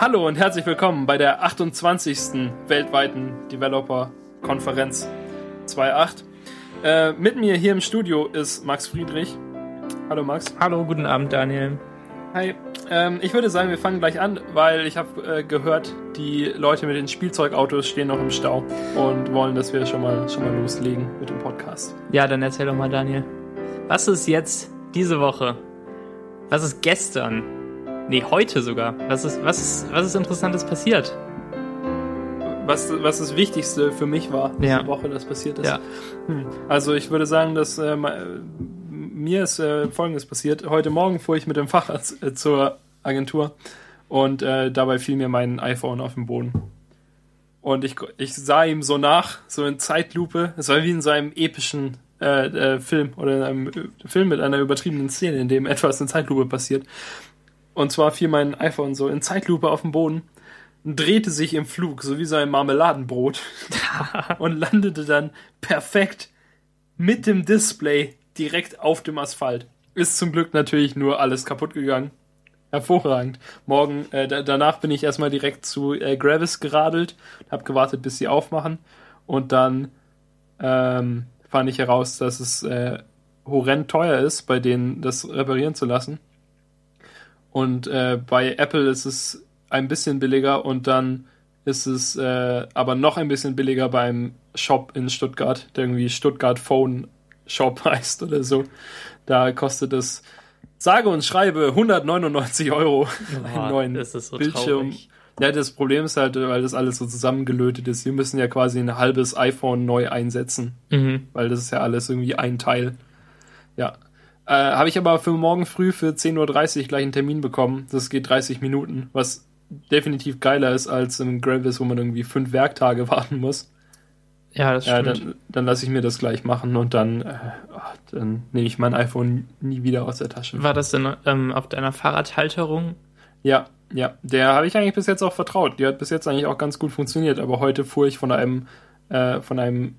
Hallo und herzlich willkommen bei der 28. weltweiten Developer-Konferenz 2.8. Äh, mit mir hier im Studio ist Max Friedrich. Hallo Max. Hallo, guten Abend Daniel. Hi. Ähm, ich würde sagen, wir fangen gleich an, weil ich habe äh, gehört, die Leute mit den Spielzeugautos stehen noch im Stau und wollen, dass wir schon mal, schon mal loslegen mit dem Podcast. Ja, dann erzähl doch mal, Daniel. Was ist jetzt diese Woche? Was ist gestern? Nee, heute sogar. Was ist, was ist, was ist Interessantes passiert? Was, was das Wichtigste für mich war, diese Ja. Woche, das passiert ist. Ja. Hm. Also ich würde sagen, dass äh, me- mir ist äh, Folgendes passiert. Heute Morgen fuhr ich mit dem Fahrrad äh, zur Agentur und äh, dabei fiel mir mein iPhone auf den Boden. Und ich, ich sah ihm so nach, so in Zeitlupe. Es war wie in so einem epischen äh, äh, Film oder in einem äh, Film mit einer übertriebenen Szene, in dem etwas in Zeitlupe passiert. Und zwar fiel mein iPhone so in Zeitlupe auf den Boden, drehte sich im Flug, so wie so ein Marmeladenbrot und landete dann perfekt mit dem Display direkt auf dem Asphalt. Ist zum Glück natürlich nur alles kaputt gegangen. Hervorragend. Morgen, äh, da, danach bin ich erstmal direkt zu äh, Gravis geradelt, habe gewartet, bis sie aufmachen und dann ähm, fand ich heraus, dass es äh, horrend teuer ist, bei denen das reparieren zu lassen. Und äh, bei Apple ist es ein bisschen billiger und dann ist es äh, aber noch ein bisschen billiger beim Shop in Stuttgart, der irgendwie Stuttgart Phone Shop heißt oder so. Da kostet es sage und schreibe 199 Euro Boah, einen neuen das ist so Bildschirm. traurig. Ja, das Problem ist halt, weil das alles so zusammengelötet ist. Wir müssen ja quasi ein halbes iPhone neu einsetzen, Mhm. weil das ist ja alles irgendwie ein Teil. Ja. Äh, Habe ich aber für morgen früh für 10.30 Uhr gleich einen Termin bekommen. Das geht 30 Minuten, was definitiv geiler ist als im Gravis, wo man irgendwie fünf Werktage warten muss. Ja, das Ja, stimmt. dann, dann lasse ich mir das gleich machen und dann, äh, dann nehme ich mein iPhone nie wieder aus der Tasche. War das denn ähm, auf deiner Fahrradhalterung? Ja, ja, der habe ich eigentlich bis jetzt auch vertraut. Die hat bis jetzt eigentlich auch ganz gut funktioniert, aber heute fuhr ich von einem, äh, von einem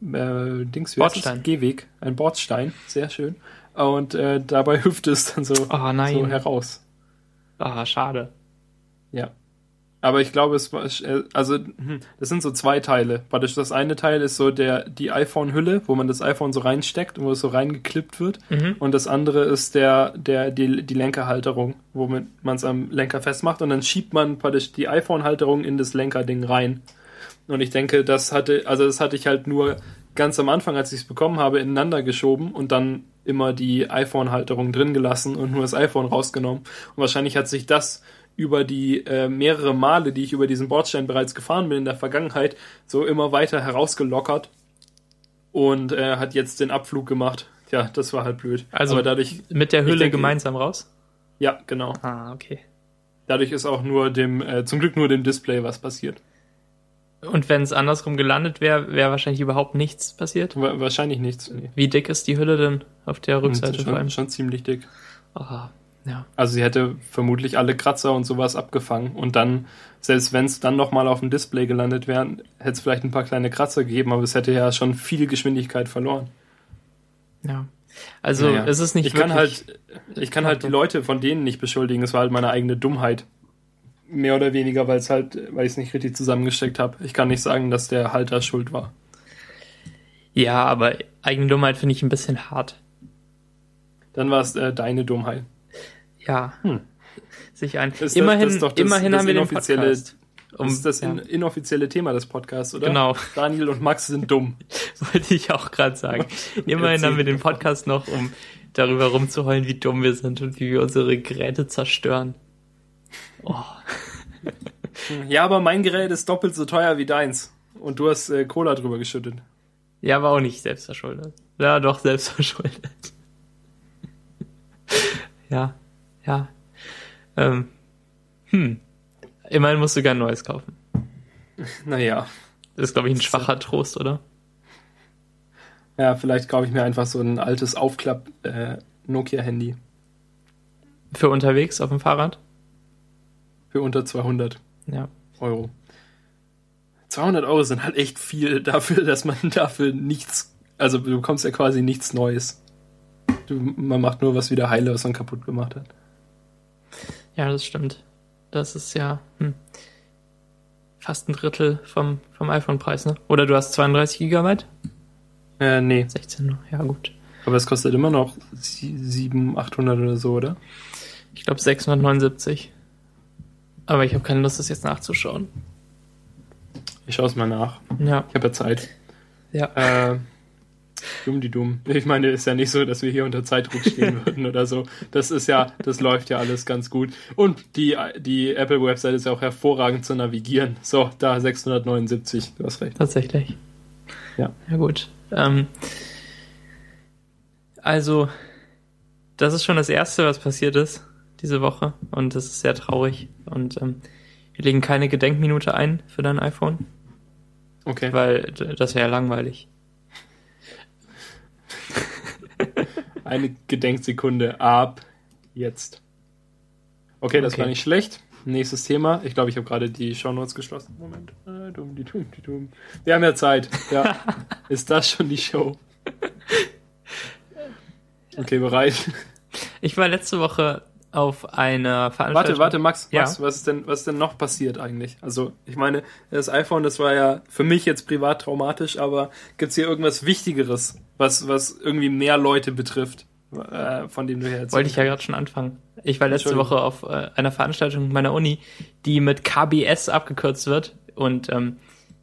äh, Dings? Bordstein. Gehweg, ein Bordstein, sehr schön. Und äh, dabei hüpfte es dann so, Oh nein. so heraus. Ah, schade. Ja. Aber ich glaube, es war, äh, also, hm, das sind so zwei Teile. Praktisch das eine Teil ist so der, die iPhone-Hülle, wo man das iPhone so reinsteckt und wo es so reingeklippt wird. Mhm. Und das andere ist der, der, die, die Lenkerhalterung, womit man es am Lenker festmacht. Und dann schiebt man praktisch die iPhone-Halterung in das Lenkerding rein. Und ich denke, das hatte, also das hatte ich halt nur ganz am Anfang, als ich es bekommen habe, ineinander geschoben und dann immer die iPhone-Halterung drin gelassen und nur das iPhone rausgenommen. Und wahrscheinlich hat sich das über die äh, mehrere Male, die ich über diesen Bordstein bereits gefahren bin in der Vergangenheit, so immer weiter herausgelockert und äh, hat jetzt den Abflug gemacht. Ja, das war halt blöd. Also Aber dadurch, Mit der Hülle denke- gemeinsam raus? ja, genau. Ah, okay. Dadurch ist auch nur dem, äh, zum Glück nur dem Display was passiert. Und wenn es andersrum gelandet wäre, wäre wahrscheinlich überhaupt nichts passiert? Wa wahrscheinlich nichts. Nee. Wie dick ist die Hülle denn auf der Rückseite vor allem? schon, schon ziemlich dick. Ah, ja. Also sie hätte vermutlich alle Kratzer und sowas abgefangen und dann, selbst wenn es dann nochmal auf dem Display gelandet wäre, hätte es vielleicht ein paar kleine Kratzer gegeben, aber es hätte ja schon viel Geschwindigkeit verloren. Ja. Also Naja. es ist nicht ich kann wirklich. halt, ich kann halt die Leute von denen nicht beschuldigen. Es war halt meine eigene Dummheit. Mehr oder weniger, weil es halt, weil ich es nicht richtig zusammengesteckt habe. Ich kann nicht sagen, dass der Halter schuld war. Ja, aber eigene Dummheit finde ich ein bisschen hart. Dann war es äh, deine Dummheit. Ja. Hm. Sich ein. Ist das- immerhin das ist doch das- immerhin das haben wir den Podcast. Um, Das ist das ja, in, inoffizielle Thema des Podcasts, oder? Genau. Daniel und Max sind dumm. wollte ich auch gerade sagen. Immerhin haben wir den Podcast noch, um darüber rumzuheulen, wie dumm wir sind und wie wir unsere Geräte zerstören. Oh. Ja, aber mein Gerät ist doppelt so teuer wie deins. Und du hast äh, Cola drüber geschüttet. Ja, aber auch nicht selbst verschuldet. Ja, doch selbst verschuldet. ja, ja. Ähm, hm. Immerhin musst du gern Neues kaufen. Naja. Das ist, glaube ich, ein schwacher Trost, oder? Ja, vielleicht kaufe ich mir einfach so ein altes Aufklapp-Nokia-Handy Für unterwegs auf dem Fahrrad? Für unter 200 Ja. Euro. 200 Euro sind halt echt viel dafür, dass man dafür nichts, also du bekommst ja quasi nichts Neues. Du, man macht nur was wieder heile, was man kaputt gemacht hat. Ja, das stimmt. Das ist ja hm, fast ein Drittel vom, vom iPhone-Preis, ne? Oder du hast 32 Gigabyte? Äh, nee. 16, ja gut. Aber es kostet immer noch 700, 800 oder so, oder? Ich glaube 679. Aber ich habe keine Lust, das jetzt nachzuschauen. Ich schaue es mal nach. Ja. Ich habe ja Zeit. Ja. Äh, dumm die dumm. Ich meine, ist ja nicht so, dass wir hier unter Zeitdruck stehen würden oder so. Das ist ja, das läuft ja alles ganz gut. Und die, die Apple-Website ist ja auch hervorragend zu navigieren. So, da 679, du hast recht. Tatsächlich. Ja. Ja, gut. Ähm, also, das ist schon das Erste, was passiert ist diese Woche. Und das ist sehr traurig. Und ähm, wir legen keine Gedenkminute ein für dein iPhone, Okay. weil das wäre ja langweilig. Eine Gedenksekunde ab jetzt. Okay, das Okay. war nicht schlecht. Nächstes Thema. Ich glaube, ich habe gerade die Shownotes geschlossen. Moment. Äh. Wir haben ja Zeit. Ja. Ist das schon die Show? Okay, bereit. Ich war letzte Woche auf einer Warte, Veranstaltung. warte, Max, Ja. Max was, ist denn, was ist denn noch passiert eigentlich? Also, ich meine, das iPhone, das war ja für mich jetzt privat traumatisch, aber gibt's hier irgendwas Wichtigeres, was, was irgendwie mehr Leute betrifft, äh, von dem du her erzählst? Wollte ich ja gerade schon anfangen. Ich war letzte. Woche auf äh, einer Veranstaltung meiner Uni, die mit KBS abgekürzt wird. Und ähm,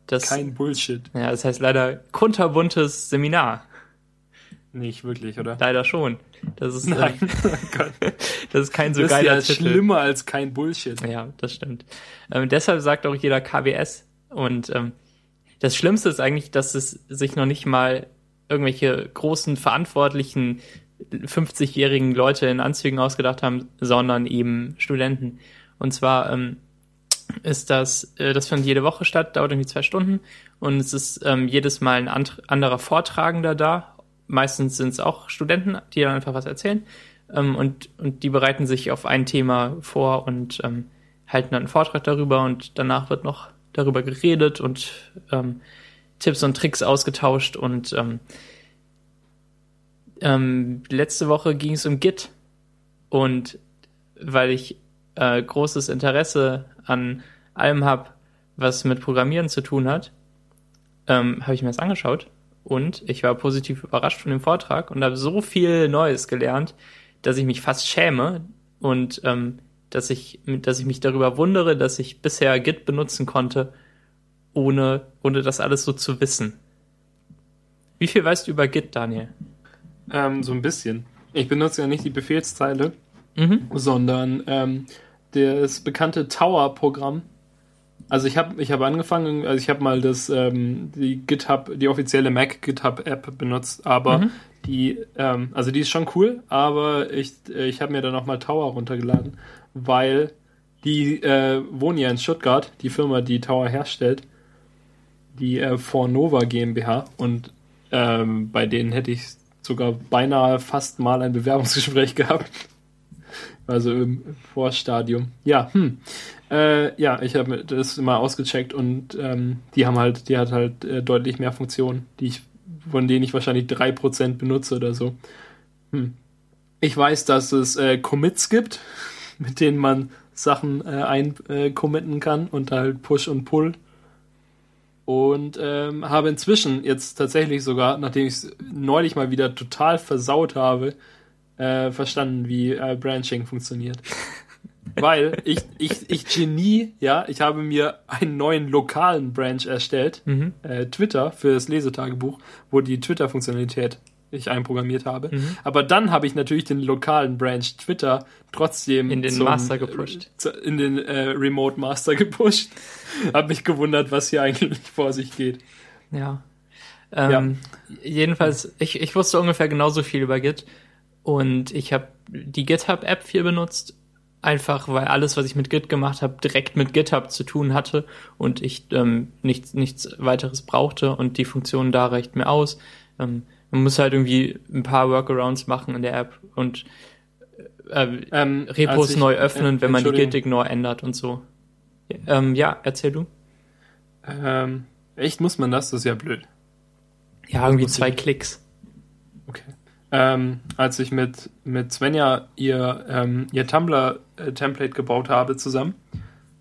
das, Kein Bullshit. ja, das heißt leider kunterbuntes Seminar. Nicht wirklich, oder? Leider schon. Das ist, Nein. Gott. das ist kein so das ist geiler ja Titel. schlimmer als kein Bullshit. Ja, das stimmt. Ähm, deshalb sagt auch jeder KBS. Und ähm, das Schlimmste ist eigentlich, dass es sich noch nicht mal irgendwelche großen verantwortlichen 50-jährigen Leute in Anzügen ausgedacht haben, sondern eben Studenten. Und zwar ähm, ist das, äh, das findet jede Woche statt, dauert irgendwie zwei Stunden und es ist ähm, jedes Mal ein and anderer Vortragender da. Meistens sind es auch Studenten, die dann einfach was erzählen ähm, und, und die bereiten sich auf ein Thema vor und ähm, halten dann einen Vortrag darüber und danach wird noch darüber geredet und ähm, Tipps und Tricks ausgetauscht und ähm, ähm, letzte Woche ging es um Git. Und weil ich äh, großes Interesse an allem habe, was mit Programmieren zu tun hat, ähm, habe ich mir das angeschaut und ich war positiv überrascht von dem Vortrag und habe so viel Neues gelernt, dass ich mich fast schäme und ähm, dass ich, dass ich mich darüber wundere, dass ich bisher Git benutzen konnte, ohne, ohne das alles so zu wissen. Wie viel weißt du über Git, Daniel? Ähm, so ein bisschen. Ich benutze ja nicht die Befehlszeile, Mhm. sondern ähm, das bekannte Tower-Programm. Also ich habe ich hab angefangen, also ich habe mal das ähm, die GitHub, die offizielle Mac GitHub App benutzt, aber Mhm. die, ähm, also die ist schon cool, aber ich, ich habe mir dann noch mal Tower runtergeladen, weil die äh, wohnen ja in Stuttgart, die Firma, die Tower herstellt, die äh, Fornova GmbH und ähm, bei denen hätte ich sogar beinahe fast mal ein Bewerbungsgespräch gehabt. Also im Vorstadium. Ja, hm. Äh, ja, ich habe das mal ausgecheckt und ähm, die haben halt, die hat halt äh, deutlich mehr Funktionen, die ich, von denen ich wahrscheinlich 3% benutze oder so. Hm. Ich weiß, dass es äh, Commits gibt, mit denen man Sachen äh, eincommitten kann und halt Push und Pull. Und ähm, habe inzwischen jetzt tatsächlich sogar, nachdem ich es neulich mal wieder total versaut habe, äh, verstanden, wie äh, Branching funktioniert. Weil ich, ich, ich Genie, ja, ich habe mir einen neuen lokalen Branch erstellt, Mhm. äh, Twitter für das Lesetagebuch, wo die Twitter-Funktionalität ich einprogrammiert habe. Mhm. Aber dann habe ich natürlich den lokalen Branch Twitter trotzdem In den Master gepusht. äh, in den äh, Remote Master gepusht. habe mich gewundert, was hier eigentlich vor sich geht. Ja. Ähm, Jedenfalls, ich, ich wusste ungefähr genauso viel über Git und ich habe die GitHub-App viel benutzt, einfach weil alles, was ich mit Git gemacht habe, direkt mit GitHub zu tun hatte und ich ähm, nichts, nichts weiteres brauchte und die Funktion da reicht mir aus. Ähm, man muss halt irgendwie ein paar Workarounds machen in der App und äh, Ähm, Repos ich- neu öffnen, äh, wenn man die Entschuldigung. Git-Ignore ändert und so. Ähm, ja, erzähl du. Ähm, echt muss man das? Das ist ja blöd. Ja, irgendwie zwei Klicks. Ähm, als ich mit, mit Svenja ihr, ähm, ihr Tumblr-Template gebaut habe zusammen,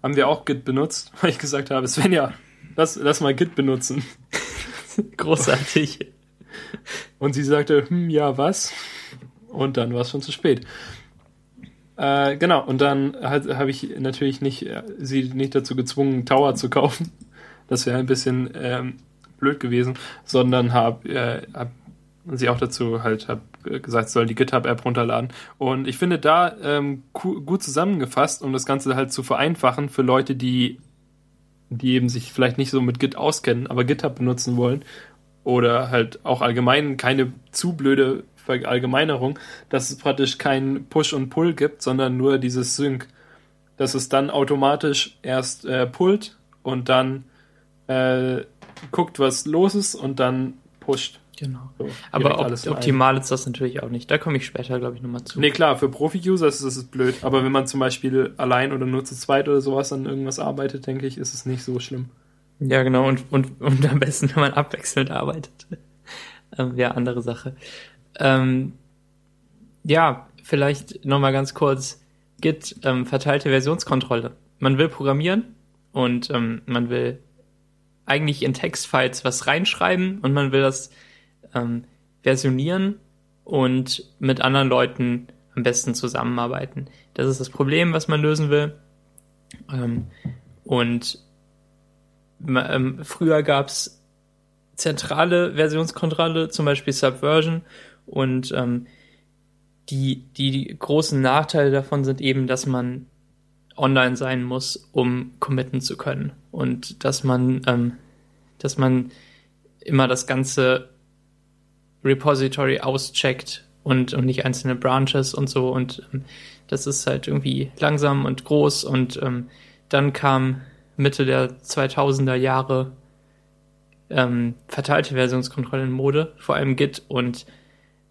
haben wir auch Git benutzt, weil ich gesagt habe, Svenja, lass, lass mal Git benutzen. Großartig. Und sie sagte, hm, ja, was? Und dann war es schon zu spät. Äh, genau, und dann habe ich natürlich nicht äh, sie nicht dazu gezwungen, Tower zu kaufen. Das wäre ein bisschen ähm, blöd gewesen, sondern habe äh, hab sie auch dazu halt hab gesagt, soll die GitHub-App runterladen. Und ich finde da ähm, gut zusammengefasst, um das Ganze halt zu vereinfachen für Leute, die die eben sich vielleicht nicht so mit Git auskennen, aber GitHub benutzen wollen oder halt auch allgemein keine zu blöde Verallgemeinerung, dass es praktisch kein Push und Pull gibt, sondern nur dieses Sync. Dass es dann automatisch erst äh, pullt und dann äh, guckt, was los ist und dann pusht. Genau. So, aber op optimal ist das natürlich auch nicht. Da komme ich später, glaube ich, nochmal zu. Nee, klar, für Profi-User ist es blöd. Aber wenn man zum Beispiel allein oder nur zu zweit oder sowas an irgendwas arbeitet, denke ich, ist es nicht so schlimm. Ja, genau. Und, und, und am besten, wenn man abwechselnd arbeitet. ähm, ja, andere Sache. Ähm, ja, vielleicht nochmal ganz kurz. Git, ähm, verteilte Versionskontrolle. Man will programmieren und ähm, man will eigentlich in Textfiles was reinschreiben und man will das ähm, versionieren und mit anderen Leuten am besten zusammenarbeiten. Das ist das Problem, was man lösen will. Ähm, und ähm, früher gab's zentrale Versionskontrolle, zum Beispiel Subversion und ähm, die, die, die großen Nachteile davon sind eben, dass man online sein muss, um committen zu können. Und dass man, ähm, dass man immer das ganze Repository auscheckt und, und nicht einzelne Branches und so. Und ähm, das ist halt irgendwie langsam und groß. Und ähm, dann kam Mitte der 2000er Jahre ähm, verteilte Versionskontrolle in Mode, vor allem Git und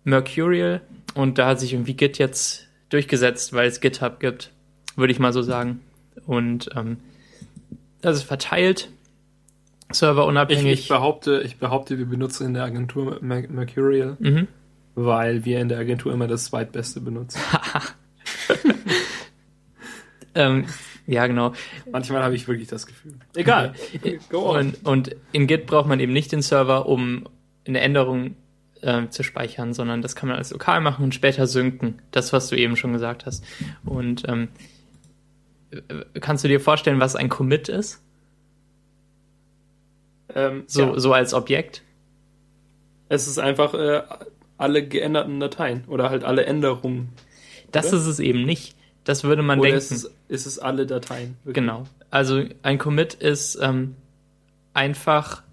Mercurial und da hat sich irgendwie Git jetzt durchgesetzt, weil es GitHub gibt, würde ich mal so sagen. Und ähm, das ist verteilt, Server unabhängig. Ich, ich, behaupte, ich behaupte, wir benutzen in der Agentur Mercurial, mhm. weil wir in der Agentur immer das zweitbeste benutzen. ähm, ja, genau. Manchmal habe ich wirklich das Gefühl. Egal. Go on. Und, und in Git braucht man eben nicht den Server, um eine Änderung äh, zu speichern, sondern das kann man als lokal machen und später synken. Das, was du eben schon gesagt hast. Und ähm, kannst du dir vorstellen, was ein Commit ist? Ähm, so, ja. so als Objekt? Es ist einfach äh, alle geänderten Dateien oder halt alle Änderungen. Das oder? ist es eben nicht. Das würde man oder denken. Ist es, ist es alle Dateien? Wirklich? Genau. Also ein Commit ist ähm, einfach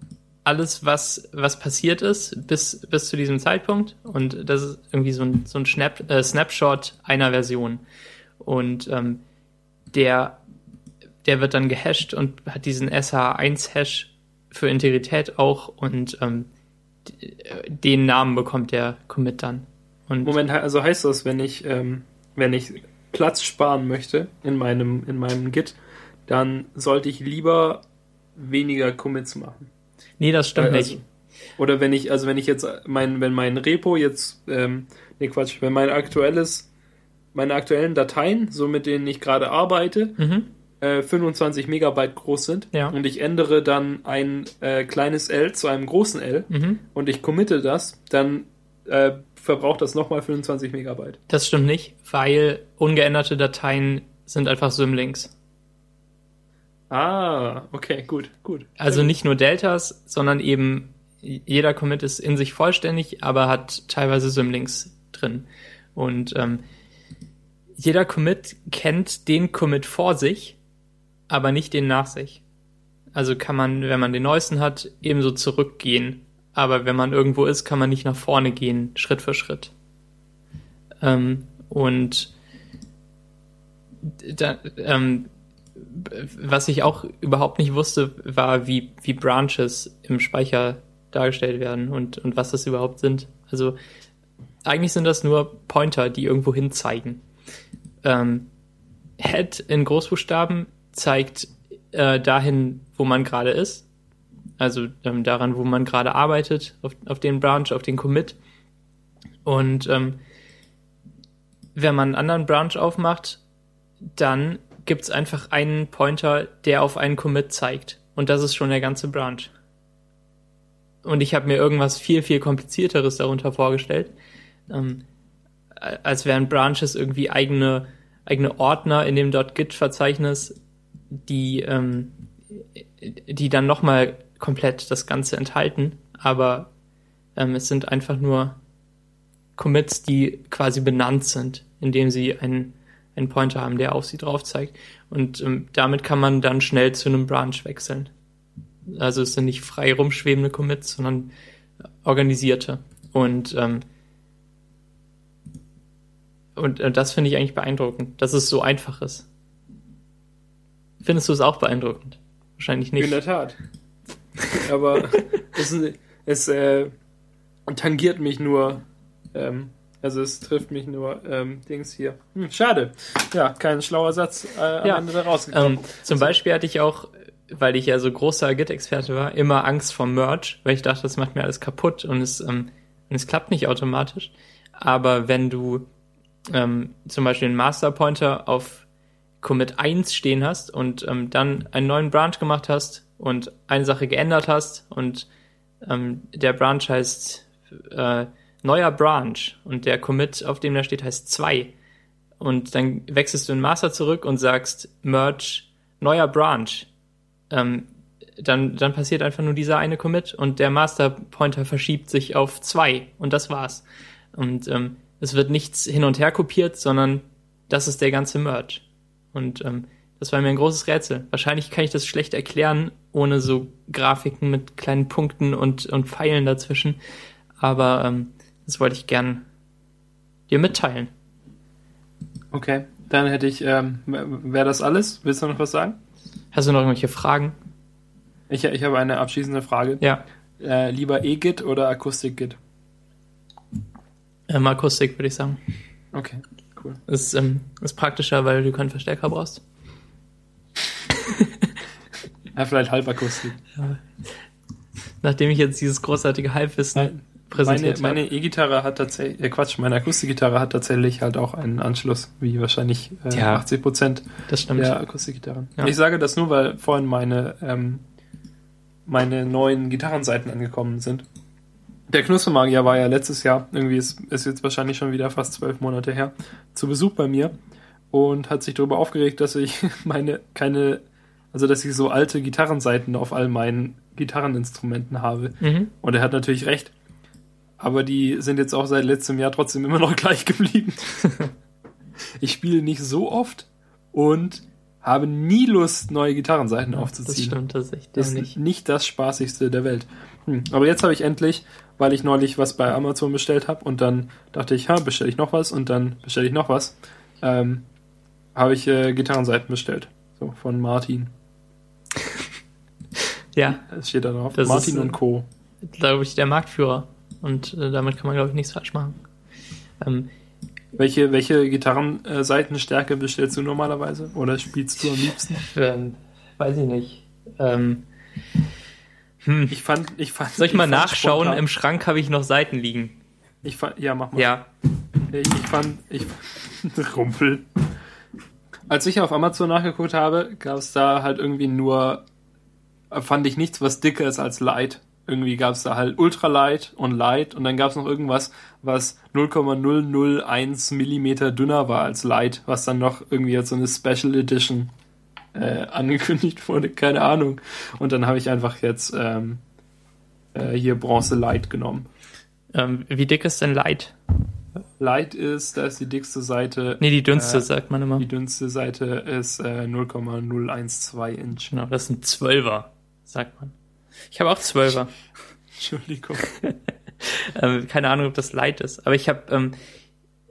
alles, was, was passiert ist bis, bis zu diesem Zeitpunkt. Und das ist irgendwie so ein, so ein Snap, äh, Snapshot einer Version. Und ähm, der, der wird dann gehasht und hat diesen SH1-Hash für Integrität auch und ähm, den Namen bekommt der Commit dann. Und Moment, also heißt das, wenn ich, ähm, wenn ich Platz sparen möchte in meinem, in meinem Git, dann sollte ich lieber weniger Commits machen. Nee, das stimmt also, nicht. Oder wenn ich, also wenn ich jetzt mein, wenn mein Repo jetzt, ähm, nee Quatsch, wenn mein aktuelles, meine aktuellen Dateien, so mit denen ich gerade arbeite, mhm. Äh, 25 Megabyte groß sind ja. und ich ändere dann ein äh, kleines L zu einem großen L mhm. und ich committe das, dann äh, verbraucht das nochmal 25 Megabyte. Das stimmt nicht, weil ungeänderte Dateien sind einfach Symlinks. Ah, okay, gut, gut. Also nicht nur Deltas, sondern eben jeder Commit ist in sich vollständig, aber hat teilweise Symlinks drin. Und ähm, jeder Commit kennt den Commit vor sich, aber nicht den nach sich. Also kann man, wenn man den neuesten hat, ebenso zurückgehen. Aber wenn man irgendwo ist, kann man nicht nach vorne gehen, Schritt für Schritt. Ähm, und da, ähm, was ich auch überhaupt nicht wusste, war, wie, wie Branches im Speicher dargestellt werden und, und was das überhaupt sind. Also eigentlich sind das nur Pointer, die irgendwo hin zeigen. Ähm, Head in Großbuchstaben zeigt äh, dahin, wo man gerade ist. Also ähm, daran, wo man gerade arbeitet, auf, auf den Branch, auf den Commit. Und ähm, wenn man einen anderen Branch aufmacht, dann gibt es einfach einen Pointer, der auf einen Commit zeigt. Und das ist schon der ganze Branch. Und ich habe mir irgendwas viel, viel komplizierteres darunter vorgestellt. Ähm, als wären Branches irgendwie eigene, eigene Ordner in dem .git-Verzeichnis, die, ähm, die dann nochmal komplett das Ganze enthalten. Aber ähm, es sind einfach nur Commits, die quasi benannt sind, indem sie einen, einen Pointer haben, der auf sie drauf zeigt. Und ähm, damit kann man dann schnell zu einem Branch wechseln. Also es sind nicht frei rumschwebende Commits, sondern organisierte. Und ähm, und äh, das finde ich eigentlich beeindruckend, dass es so einfach ist. Findest du es auch beeindruckend? Wahrscheinlich nicht. In der Tat. Aber es, es äh, tangiert mich nur. Ähm, also es trifft mich nur ähm, Dings hier. Hm, schade. Ja, kein schlauer Satz äh, am Ja. Ende da rausgekommen. Ähm, zum Beispiel hatte ich auch, weil ich ja so großer Git-Experte war, immer Angst vor Merge, weil ich dachte, das macht mir alles kaputt und es, ähm, und es klappt nicht automatisch. Aber wenn du ähm, zum Beispiel einen Master Pointer auf Commit 1 stehen hast und ähm, dann einen neuen Branch gemacht hast und eine Sache geändert hast und ähm, der Branch heißt äh, neuer Branch und der Commit, auf dem da steht, heißt 2 und dann wechselst du in Master zurück und sagst Merge neuer Branch, ähm, dann, dann passiert einfach nur dieser eine Commit und der Master Pointer verschiebt sich auf 2 und das war's. Und ähm, es wird nichts hin und her kopiert, sondern das ist der ganze Merge. Und ähm, das war mir ein großes Rätsel. Wahrscheinlich kann ich das schlecht erklären, ohne so Grafiken mit kleinen Punkten und, und Pfeilen dazwischen. Aber ähm, das wollte ich gern dir mitteilen. Okay, dann hätte ich, ähm, wäre das alles? Willst du noch was sagen? Hast du noch irgendwelche Fragen? Ich, ich habe eine abschließende Frage. Ja. Äh, lieber E-Git oder Akustik-Git? Ähm, Akustik, würde ich sagen. Okay, cool. Ist, ähm, ist praktischer, weil du keinen Verstärker brauchst. Ja, vielleicht Halbakustik. Nachdem ich jetzt dieses großartige Halbwissen Meine, präsentiert meine habe. E-Gitarre hat tatsächlich, äh Quatsch, meine Akustikgitarre hat tatsächlich halt auch einen Anschluss, wie wahrscheinlich äh, Ja. 80 Prozent Das stimmt. der Akustikgitarren. Ja. Ich sage das nur, weil vorhin meine, ähm, meine neuen Gitarrenseiten angekommen sind. Der Knuspermagier war ja letztes Jahr, irgendwie ist, ist jetzt wahrscheinlich schon wieder fast zwölf Monate her, zu Besuch bei mir und hat sich darüber aufgeregt, dass ich meine, keine, also dass ich so alte Gitarrenseiten auf all meinen Gitarreninstrumenten habe. Mhm. Und er hat natürlich recht. Aber die sind jetzt auch seit letztem Jahr trotzdem immer noch gleich geblieben. ich spiele nicht so oft und habe nie Lust, neue Gitarrenseiten Das aufzuziehen. stimmt, das ist echt Das ist nicht das Spaßigste der Welt. Hm. Aber jetzt habe ich endlich, weil ich neulich was bei Amazon bestellt habe und dann dachte ich, ha, bestelle ich noch was und dann bestelle ich noch was, ähm, habe ich äh, Gitarrenseiten bestellt. So, von Martin. Ja, Es steht da drauf. Das Martin ist, äh, und Co. glaube ich, der Marktführer. Und äh, damit kann man, glaube ich, nichts falsch machen. Ähm, Welche, welche Gitarrenseitenstärke bestellst du normalerweise? Oder spielst du am liebsten? ähm, weiß ich nicht. Ähm, hm. Ich fand, ich fand. Soll ich mal fand nachschauen? spontan- Im Schrank habe ich noch Seiten liegen. Ich fand, ja, mach mal. Ja. Ich, ich fand, ich Rumpel. Als ich auf Amazon nachgeguckt habe, gab es da halt irgendwie nur, fand ich nichts, was dicker ist als Light. Irgendwie gab es da halt Ultra Light und Light und dann gab es noch irgendwas, was 0,001 Millimeter dünner war als Light, was dann noch irgendwie als so eine Special Edition äh, angekündigt wurde, keine Ahnung. Und dann habe ich einfach jetzt ähm, äh, hier Bronze Light genommen. Ähm, wie dick ist denn Light? Light ist, da ist die dickste Seite. Nee, die dünnste, Äh, sagt man immer. Die dünnste Seite ist äh, 0,012 Inch. Genau, das sind Zwölfer, sagt man. Ich habe auch Zwölfer. Entschuldigung. ähm, keine Ahnung, ob das Light ist. Aber ich habe ähm,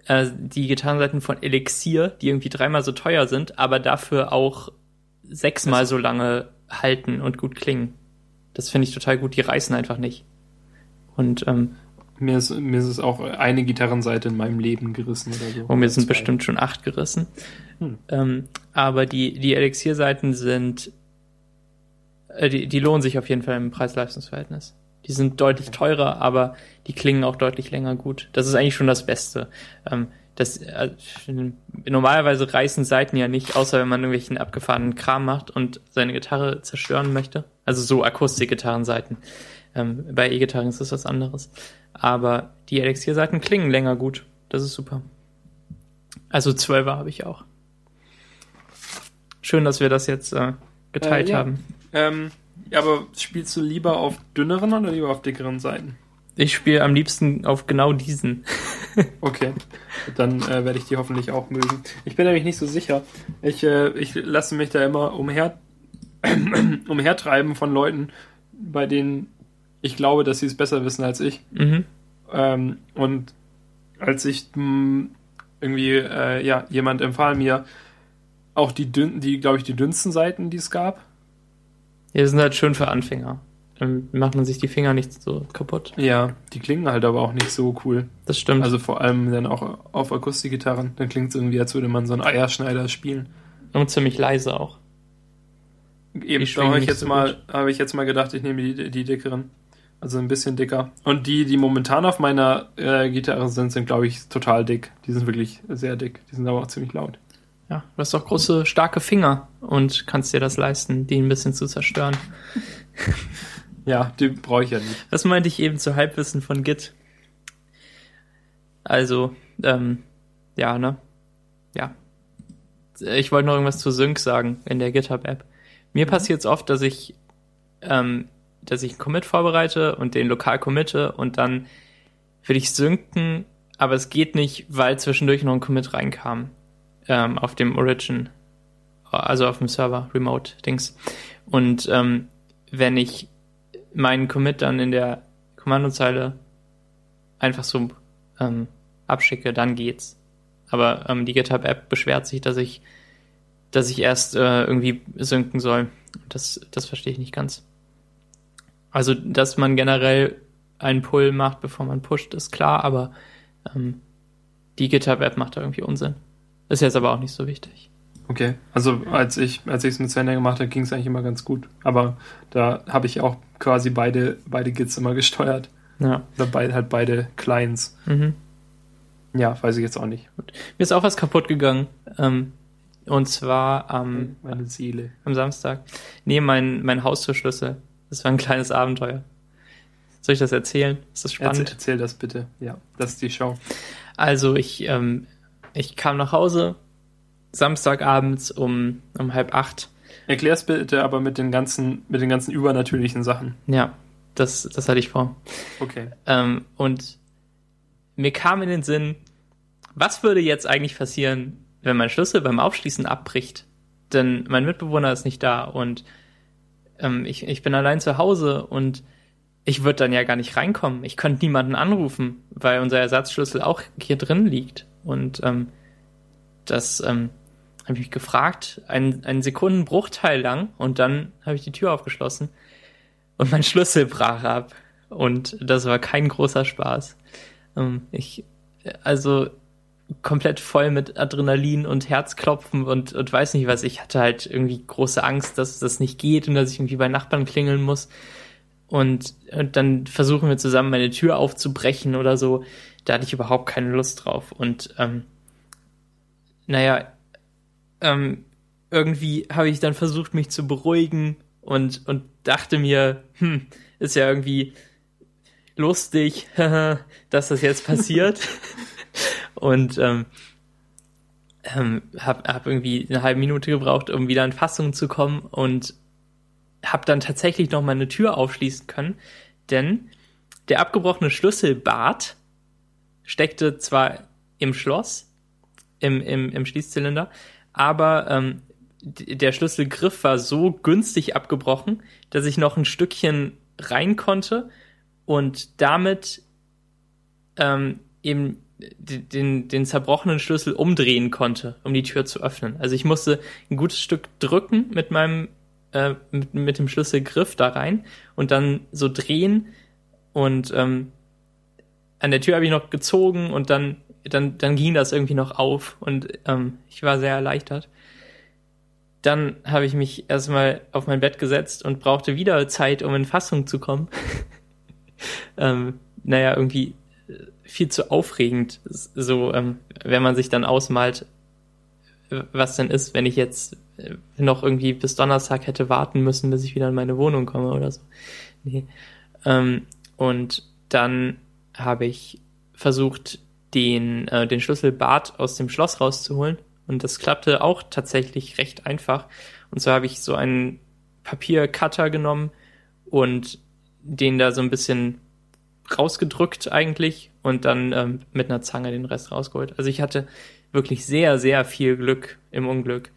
äh, die Gitarrenseiten von Elixir, die irgendwie dreimal so teuer sind, aber dafür auch sechsmal so lange halten und gut klingen. Das finde ich total gut. Die reißen einfach nicht. Und ähm, Mir ist, mir ist es auch eine Gitarrenseite in meinem Leben gerissen oder so. oh, mir sind Zwei. bestimmt schon acht gerissen. Hm. Ähm, aber die, die Elixir-Seiten sind, äh, die, die lohnen sich auf jeden Fall im Preis-Leistungs-Verhältnis. Die sind deutlich teurer, aber die klingen auch deutlich länger gut. Das ist eigentlich schon das Beste. Ähm, das, äh, normalerweise reißen Seiten ja nicht, außer wenn man irgendwelchen abgefahrenen Kram macht und seine Gitarre zerstören möchte. Also so Akustikgitarrenseiten. Ähm, bei E-Gitarren ist das was anderes. Aber die Elixir-Seiten klingen länger gut. Das ist super. Also 12er habe ich auch. Schön, dass wir das jetzt äh, geteilt Äh, ja. haben. Ähm, aber spielst du lieber auf dünneren oder lieber auf dickeren Seiten? Ich spiele am liebsten auf genau diesen. Okay, dann äh, werde ich die hoffentlich auch mögen. Ich bin nämlich nicht so sicher. Ich, äh, ich lasse mich da immer umher, umhertreiben von Leuten, bei denen ich glaube, dass sie es besser wissen als ich. Mhm. Ähm, und als ich mh, irgendwie, äh, ja, jemand empfahl mir auch die dünn, die, glaube ich, die dünnsten Seiten, die es gab. Die sind halt schön für Anfänger. Dann macht man sich die Finger nicht so kaputt. Ja, die klingen halt aber auch nicht so cool. Das stimmt. Also vor allem dann auch auf Akustikgitarren. Dann klingt es irgendwie, als würde man so einen Eierschneider spielen. Und ziemlich leise auch. Eben, da habe ich jetzt so mal, habe ich jetzt mal gedacht, ich nehme die, die dickeren. Also ein bisschen dicker. Und die, die momentan auf meiner äh, Gitarre sind, sind, glaube ich, total dick. Die sind wirklich sehr dick. Die sind aber auch ziemlich laut. Ja, du hast auch große, starke Finger und kannst dir das leisten, die ein bisschen zu zerstören. Ja, die brauche ich ja nicht. Das meinte ich eben zu Halbwissen von Git. Also, ähm, ja, ne? Ja. Ich wollte noch irgendwas zu Sync sagen in der GitHub-App. Mir passiert es oft, dass ich, ähm, dass ich einen Commit vorbereite und den lokal committe und dann will ich synken, aber es geht nicht, weil zwischendurch noch ein Commit reinkam ähm, auf dem Origin, also auf dem Server, Remote-Dings. Und ähm, wenn ich meinen Commit dann in der Kommandozeile einfach so ähm, abschicke, dann geht's. Aber ähm, die GitHub-App beschwert sich, dass ich, dass ich erst äh, irgendwie synken soll. Das, das verstehe ich nicht ganz. Also, dass man generell einen Pull macht, bevor man pusht, ist klar, aber ähm, die GitHub-App macht da irgendwie Unsinn. Ist jetzt aber auch nicht so wichtig. Okay. Also als ich als ich es mit Sender gemacht habe, ging es eigentlich immer ganz gut. Aber da habe ich auch quasi beide, beide Gits immer gesteuert. Ja. Oder beide, halt beide Clients. Mhm. Ja, weiß ich jetzt auch nicht. Mir ist auch was kaputt gegangen. Ähm, und zwar am, Meine Seele. am Samstag. Nee, mein, mein Haustürschlüssel. Das war ein kleines Abenteuer. Soll ich das erzählen? Ist das spannend? Erzähl, erzähl das bitte. Ja, das ist die Show. Also ich, ähm, ich kam nach Hause Samstagabends um, um halb acht. Erklär's bitte aber mit den ganzen, mit den ganzen übernatürlichen Sachen. Ja, das, das hatte ich vor. Okay. Ähm, und mir kam in den Sinn, was würde jetzt eigentlich passieren, wenn mein Schlüssel beim Aufschließen abbricht? Denn mein Mitbewohner ist nicht da und ähm, ich, ich bin allein zu Hause und ich würde dann ja gar nicht reinkommen. Ich könnte niemanden anrufen, weil unser Ersatzschlüssel auch hier drin liegt. Und ähm, das ähm, habe ich mich gefragt, einen, einen Sekundenbruchteil lang und dann habe ich die Tür aufgeschlossen und mein Schlüssel brach ab. Und das war kein großer Spaß. Ähm, ich, also komplett voll mit Adrenalin und Herzklopfen und, und weiß nicht was. Ich hatte halt irgendwie große Angst, dass das nicht geht und dass ich irgendwie bei Nachbarn klingeln muss. Und, und dann versuchen wir zusammen meine Tür aufzubrechen oder so. Da hatte ich überhaupt keine Lust drauf. Und ähm, naja, ähm, irgendwie habe ich dann versucht, mich zu beruhigen und, und dachte mir, hm, ist ja irgendwie lustig, dass das jetzt passiert. und ähm, ähm, habe hab irgendwie eine halbe Minute gebraucht, um wieder in Fassung zu kommen und habe dann tatsächlich noch meine Tür aufschließen können, denn der abgebrochene Schlüsselbart steckte zwar im Schloss, im, im, im Schließzylinder, aber ähm, der Schlüsselgriff war so günstig abgebrochen, dass ich noch ein Stückchen rein konnte und damit ähm, eben den, den zerbrochenen Schlüssel umdrehen konnte, um die Tür zu öffnen. Also ich musste ein gutes Stück drücken mit meinem äh, mit, mit dem Schlüsselgriff da rein und dann so drehen und ähm, an der Tür habe ich noch gezogen und dann dann dann ging das irgendwie noch auf und ähm, ich war sehr erleichtert. Dann habe ich mich erstmal auf mein Bett gesetzt und brauchte wieder Zeit, um in Fassung zu kommen. ähm, naja, irgendwie äh, viel zu aufregend. So, ähm, wenn man sich dann ausmalt, was denn ist, wenn ich jetzt äh, noch irgendwie bis Donnerstag hätte warten müssen, bis ich wieder in meine Wohnung komme oder so. Nee. Ähm, und dann habe ich versucht, den, äh, den Schlüsselbart aus dem Schloss rauszuholen. Und das klappte auch tatsächlich recht einfach. Und so habe ich so einen Papiercutter genommen und den da so ein bisschen rausgedrückt eigentlich und dann ähm, mit einer Zange den Rest rausgeholt. Also ich hatte wirklich sehr, sehr viel Glück im Unglück,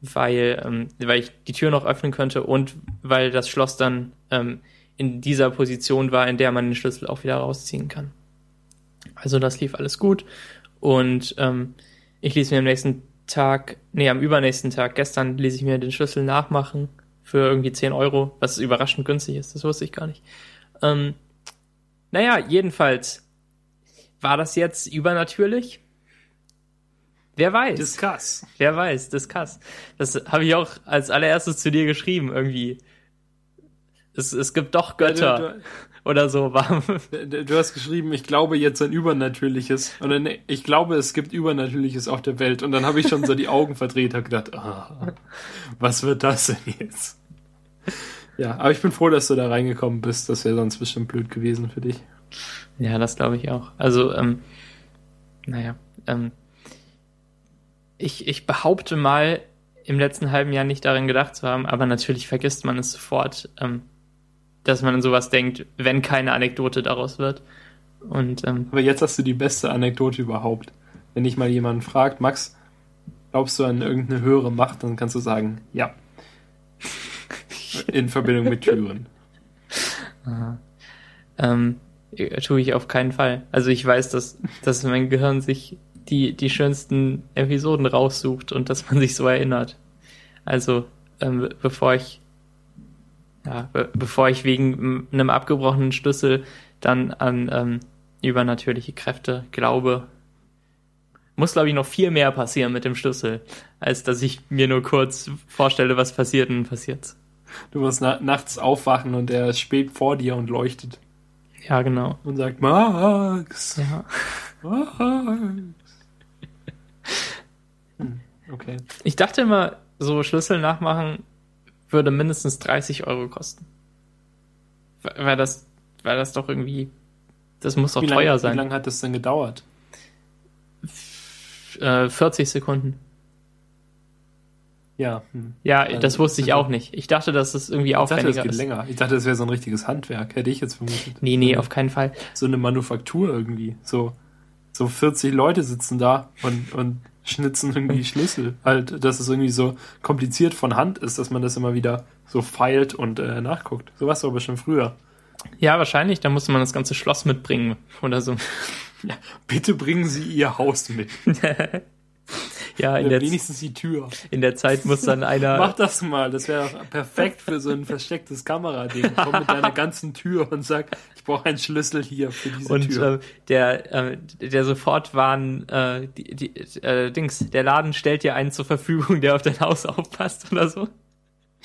weil, ähm, weil ich die Tür noch öffnen könnte und weil das Schloss dann ähm, in dieser Position war, in der man den Schlüssel auch wieder rausziehen kann. Also das lief alles gut und ähm, ich ließ mir am nächsten Tag, nee, am übernächsten Tag, gestern ließ ich mir den Schlüssel nachmachen für irgendwie 10 Euro, was überraschend günstig ist, das wusste ich gar nicht. Ähm, naja, jedenfalls war das jetzt übernatürlich. Wer weiß. Discuss. Wer weiß, Discuss. Das habe ich auch als allererstes zu dir geschrieben, irgendwie. Es, es gibt doch Götter. Ja, du, du, oder so. du hast geschrieben, ich glaube jetzt an Übernatürliches. Und dann, ich glaube, es gibt Übernatürliches auf der Welt. Und dann habe ich schon so die Augen verdreht und gedacht, ah, was wird das denn jetzt? Ja, aber ich bin froh, dass du da reingekommen bist. Das wäre sonst bestimmt blöd gewesen für dich. Ja, das glaube ich auch. Also, ähm, naja, ähm, ich, ich behaupte mal, im letzten halben Jahr nicht daran gedacht zu haben, aber natürlich vergisst man es sofort, ähm, dass man an sowas denkt, wenn keine Anekdote daraus wird. Und, ähm, aber jetzt hast du die beste Anekdote überhaupt. Wenn dich mal jemand fragt, Max, glaubst du an irgendeine höhere Macht, dann kannst du sagen, ja. In Verbindung mit Türen. Aha. Ähm, tue ich auf keinen Fall. Also ich weiß, dass, dass mein Gehirn sich die, die schönsten Episoden raussucht und dass man sich so erinnert. Also, ähm, bevor ich, ja, be bevor ich wegen einem abgebrochenen Schlüssel dann an ähm, übernatürliche Kräfte glaube, muss, glaube ich, noch viel mehr passieren mit dem Schlüssel, als dass ich mir nur kurz vorstelle, was passiert und passiert. Du musst na nachts aufwachen und er spät vor dir und leuchtet. Ja, genau. Und sagt, Max! Ja. Max! Hm, okay. Ich dachte immer, so Schlüssel nachmachen würde mindestens 30 Euro kosten. Weil das, weil das doch irgendwie, das muss doch wie teuer lang, sein. Wie lange hat das denn gedauert? F äh, 40 Sekunden. Ja. Hm. Ja, also, das wusste ich auch nicht. Ich dachte, dass es irgendwie aufwendiger ist. Ich dachte, es geht ist. länger. Ich dachte, das wäre so ein richtiges Handwerk. Hätte ich jetzt vermutet. Nee, nee, auf keinen Fall. So eine Manufaktur irgendwie. So, so 40 Leute sitzen da und, und schnitzen irgendwie Schlüssel. Halt, dass es irgendwie so kompliziert von Hand ist, dass man das immer wieder so feilt und äh, nachguckt. So war es aber schon früher. Ja, wahrscheinlich. Da musste man das ganze Schloss mitbringen oder so. Bitte bringen Sie Ihr Haus mit. Ja, in der wenigstens die Tür. In der Zeit muss dann einer. Mach das mal, das wäre perfekt für so ein verstecktes Kamerading. Komm mit deiner ganzen Tür und sag, ich brauche einen Schlüssel hier für diese und, Tür. Und äh, der, äh, der sofort waren, äh, die, die, äh, Dings, der Laden stellt dir einen zur Verfügung, der auf dein Haus aufpasst oder so.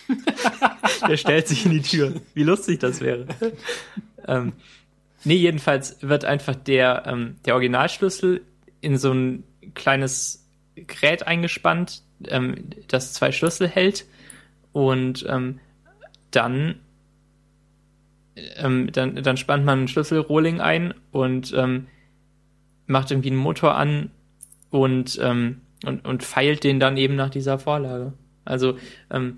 der stellt sich in die Tür. Wie lustig das wäre. ähm, nee, jedenfalls wird einfach der, ähm, der Originalschlüssel in so ein kleines Gerät eingespannt, ähm, das zwei Schlüssel hält und ähm, dann, ähm, dann, dann spannt man ein Schlüsselrohling ein und ähm, macht irgendwie einen Motor an und, ähm, und, und feilt den dann eben nach dieser Vorlage. Also ähm,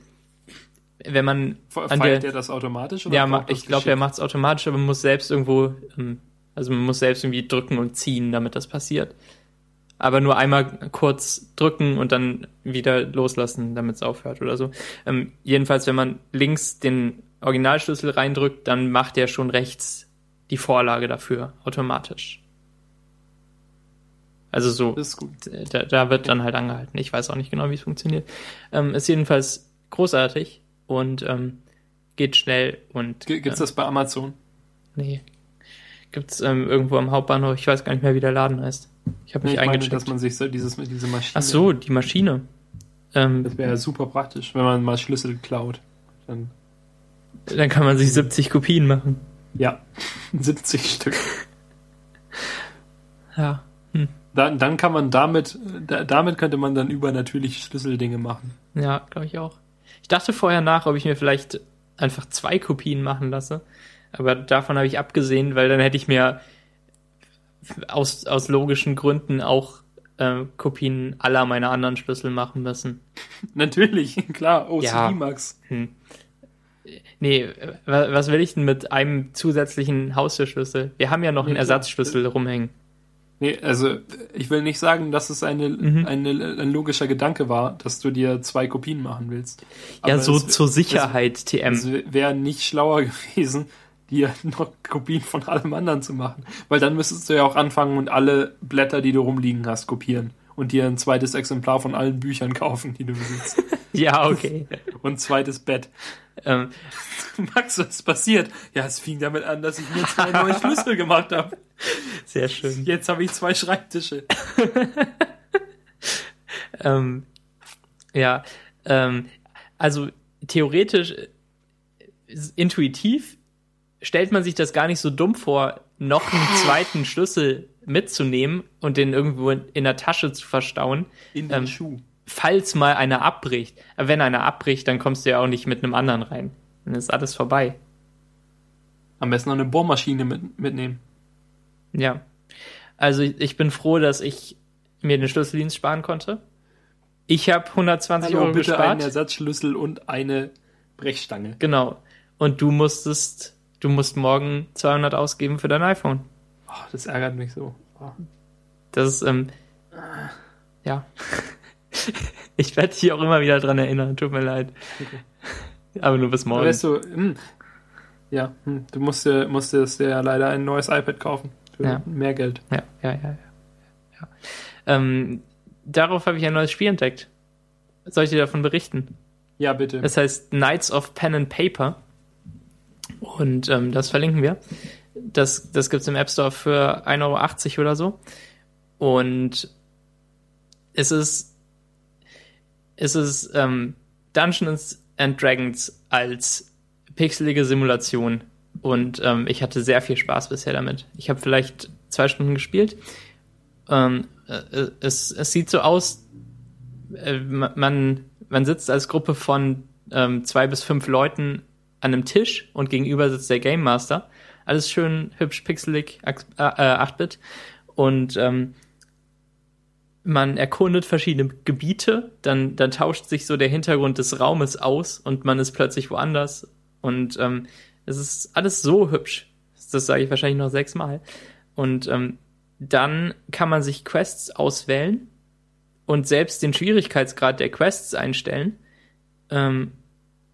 wenn man feilt der, der das automatisch oder ja, ich glaube, er macht es automatisch, aber man muss selbst irgendwo, ähm, also man muss selbst irgendwie drücken und ziehen, damit das passiert aber nur einmal kurz drücken und dann wieder loslassen, damit es aufhört oder so. Ähm, jedenfalls, wenn man links den Originalschlüssel reindrückt, dann macht er schon rechts die Vorlage dafür automatisch. Also so, da, da, wird dann halt angehalten. Ich weiß auch nicht genau, wie es funktioniert. Ähm, ist jedenfalls großartig und ähm, geht schnell und. Gibt's äh, das bei Amazon? Nee. Gibt's ähm, irgendwo am Hauptbahnhof. Ich weiß gar nicht mehr, wie der Laden heißt. Ich habe mich nee, eingecheckt. Meine, dass man sich so dieses, diese Maschine. Ach so, die Maschine. Ähm, das wäre ja super praktisch, wenn man mal Schlüssel klaut. Dann, dann kann man sich 70 Kopien machen. Ja, 70 Stück. Ja. Hm. Dann, dann kann man damit, da, damit könnte man dann übernatürliche Schlüsseldinge machen. Ja, glaube ich auch. Ich dachte vorher nach, ob ich mir vielleicht einfach zwei Kopien machen lasse. Aber davon habe ich abgesehen, weil dann hätte ich mir aus, aus logischen Gründen auch äh, Kopien aller meiner anderen Schlüssel machen müssen. Natürlich, klar, OCD Ja. Max. Hm. Nee, wa- was will ich denn mit einem zusätzlichen Haustürschlüssel? Wir haben ja noch einen Ersatzschlüssel rumhängen. Nee, also ich will nicht sagen, dass es eine, Mhm. eine, ein logischer Gedanke war, dass du dir zwei Kopien machen willst. Ja, Aber so es- zur Sicherheit, TM. Es wäre nicht schlauer gewesen, dir noch Kopien von allem anderen zu machen. Weil dann müsstest du ja auch anfangen und alle Blätter, die du rumliegen hast, kopieren. Und dir ein zweites Exemplar von allen Büchern kaufen, die du besitzt. Ja, okay. und ein zweites Bett. ähm, Max, was passiert? Ja, es fing damit an, dass ich mir zwei neue Schlüssel gemacht habe. sehr schön. Jetzt habe ich zwei Schreibtische. Ähm, ja, ähm, also theoretisch, äh, intuitiv stellt man sich das gar nicht so dumm vor, noch einen zweiten Schlüssel mitzunehmen und den irgendwo in, der Tasche zu verstauen, In den Ähm, Schuh. falls mal einer abbricht. Aber wenn einer abbricht, dann kommst du ja auch nicht mit einem anderen rein. Dann ist alles vorbei. Am besten noch eine Bohrmaschine mit, mitnehmen. Ja. Also ich ich bin froh, dass ich mir den Schlüsseldienst sparen konnte. Ich habe 120 Hallo, Euro bitte einen gespart. Ersatzschlüssel und eine Brechstange. Genau. Und du musstest, du musst morgen 200 ausgeben für dein iPhone. Oh, das ärgert mich so. Oh. Das ist, ähm, ja. ich werde dich auch immer wieder dran erinnern. Tut mir leid. Aber nur bis morgen. Weißt du, hm, ja, hm, du musst dir, musst dir das ja leider ein neues iPad kaufen. Für Ja. mehr Geld. Ja, ja, ja, ja. ja. Ähm, darauf habe ich ein neues Spiel entdeckt. Soll ich dir davon berichten? Ja, bitte. Das heißt Knights of Pen and Paper. Und ähm, das verlinken wir. Das, das gibt's im App Store für 1,80 Euro oder so. Und es ist, es ist ähm, Dungeons and Dragons als pixelige Simulation. Und ähm, ich hatte sehr viel Spaß bisher damit. Ich habe vielleicht zwei Stunden gespielt. Ähm, äh, es, es sieht so aus, äh, ma- man, man sitzt als Gruppe von ähm, zwei bis fünf Leuten an einem Tisch und gegenüber sitzt der Game Master. Alles schön hübsch pixelig, ax- äh, äh, 8-Bit. Und ähm, man erkundet verschiedene Gebiete, dann, dann tauscht sich so der Hintergrund des Raumes aus und man ist plötzlich woanders. Und ähm, es ist alles so hübsch. Das sage ich wahrscheinlich noch sechsmal. Und ähm, dann kann man sich Quests auswählen und selbst den Schwierigkeitsgrad der Quests einstellen. Ähm,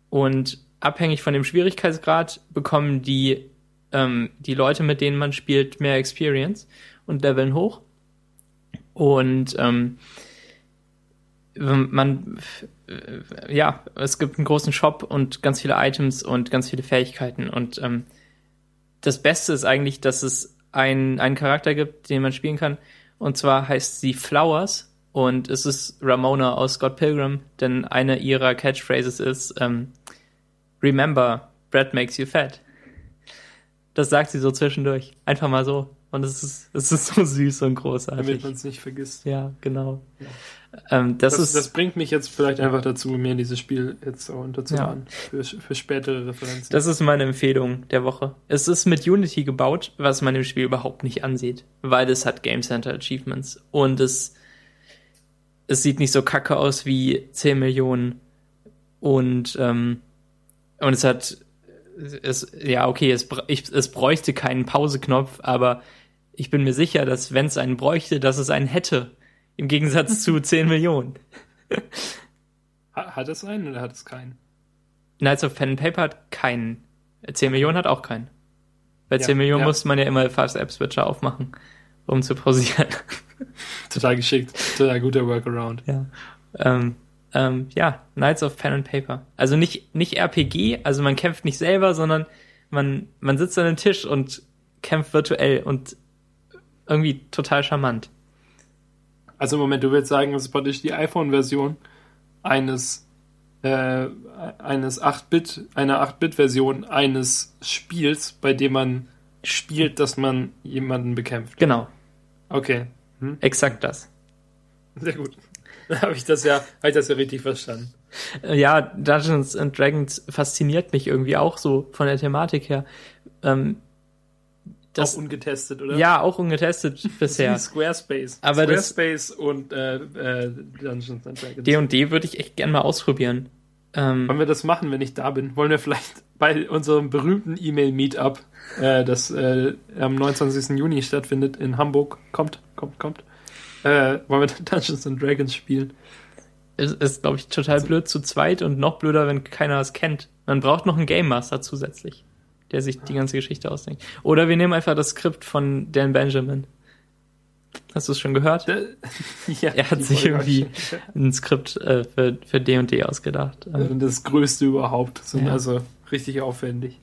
und abhängig von dem Schwierigkeitsgrad bekommen die, ähm, die Leute, mit denen man spielt, mehr Experience und leveln hoch. Und ähm, man, ja, es gibt einen großen Shop und ganz viele Items und ganz viele Fähigkeiten. Und ähm, das Beste ist eigentlich, dass es ein, einen Charakter gibt, den man spielen kann. Und zwar heißt sie Flowers. Und es ist Ramona aus Scott Pilgrim, denn eine ihrer Catchphrases ist ähm, Remember, bread makes you fat. Das sagt sie so zwischendurch. Einfach mal so. Und es ist, es ist so süß und damit großartig. man es nicht vergisst. Ja, genau. Ähm, das, Das, ist das bringt mich jetzt vielleicht einfach dazu, mir dieses Spiel jetzt auch unterzuladen. Für, für spätere Referenzen. Das ist meine Empfehlung der Woche. Es ist mit Unity gebaut, was man im Spiel überhaupt nicht ansieht, weil es hat Game Center Achievements und es es sieht nicht so kacke aus wie 10 Millionen und ähm, und es hat es ja okay, es ich, es bräuchte keinen Pauseknopf, aber ich bin mir sicher, dass wenn es einen bräuchte, dass es einen hätte im Gegensatz zu 10 Millionen. Ha- Hat es einen oder hat es keinen? Knights of Pen and Paper hat keinen. 10 Millionen hat auch keinen. Bei Ja, 10 Millionen ja. musste man ja immer Fast App Switcher aufmachen, um zu pausieren. Total geschickt. Total guter Workaround. ja. Ähm, ähm, ja, Knights of Pen and Paper. Also nicht, nicht RPG, also man kämpft nicht selber, sondern man, man sitzt an einem Tisch und kämpft virtuell und irgendwie total charmant. Also im Moment, du willst sagen, es ist praktisch die iPhone-Version eines äh, eines 8-Bit, einer 8-Bit-Version eines Spiels, bei dem man spielt, dass man jemanden bekämpft. Genau. Okay. Hm? Exakt das. Sehr gut. Da habe ich das ja, habe ich das ja richtig verstanden. Äh, ja, Dungeons and Dragons fasziniert mich irgendwie auch so von der Thematik her. Ähm, das, auch ungetestet, oder? Ja, auch ungetestet bisher. Squarespace. Aber Squarespace das, und äh, äh, Dungeons and Dragons. D&D würde ich echt gerne mal ausprobieren. Ähm, Wollen wir das machen, wenn ich da bin? Wollen wir vielleicht bei unserem berühmten E-Mail-Meetup, äh, das äh, am 29. Juni stattfindet in Hamburg, kommt, kommt, kommt, äh, wollen wir Dungeons and Dragons spielen? Es ist, glaube ich, total also, blöd zu zweit und noch blöder, wenn keiner es kennt. Man braucht noch einen Game Master zusätzlich der sich die ganze Geschichte ausdenkt. Oder wir nehmen einfach das Skript von Dan Benjamin. Hast du es schon gehört? ja, er hat sich irgendwie ein Skript äh, für, für D&D ausgedacht. Das größte überhaupt. Ja. Also richtig aufwendig.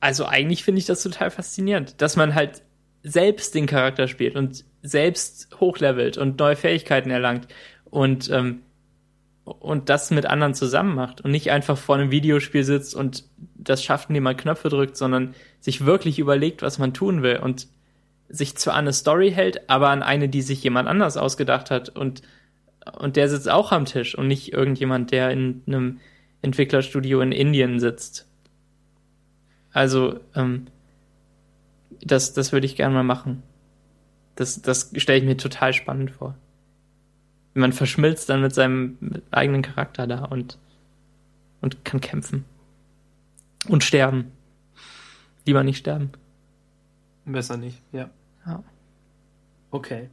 Also eigentlich finde ich das total faszinierend, dass man halt selbst den Charakter spielt und selbst hochlevelt und neue Fähigkeiten erlangt. Und ähm, und das mit anderen zusammen macht und nicht einfach vor einem Videospiel sitzt und das schafft, indem man Knöpfe drückt, sondern sich wirklich überlegt, was man tun will und sich zwar an eine Story hält, aber an eine, die sich jemand anders ausgedacht hat und und der sitzt auch am Tisch und nicht irgendjemand, der in einem Entwicklerstudio in Indien sitzt. Also ähm, das das würde ich gerne mal machen. Das das stelle ich mir total spannend vor man verschmilzt dann mit seinem eigenen Charakter da und, und kann kämpfen. Und sterben. Lieber nicht sterben. Besser nicht, ja. ja. Okay.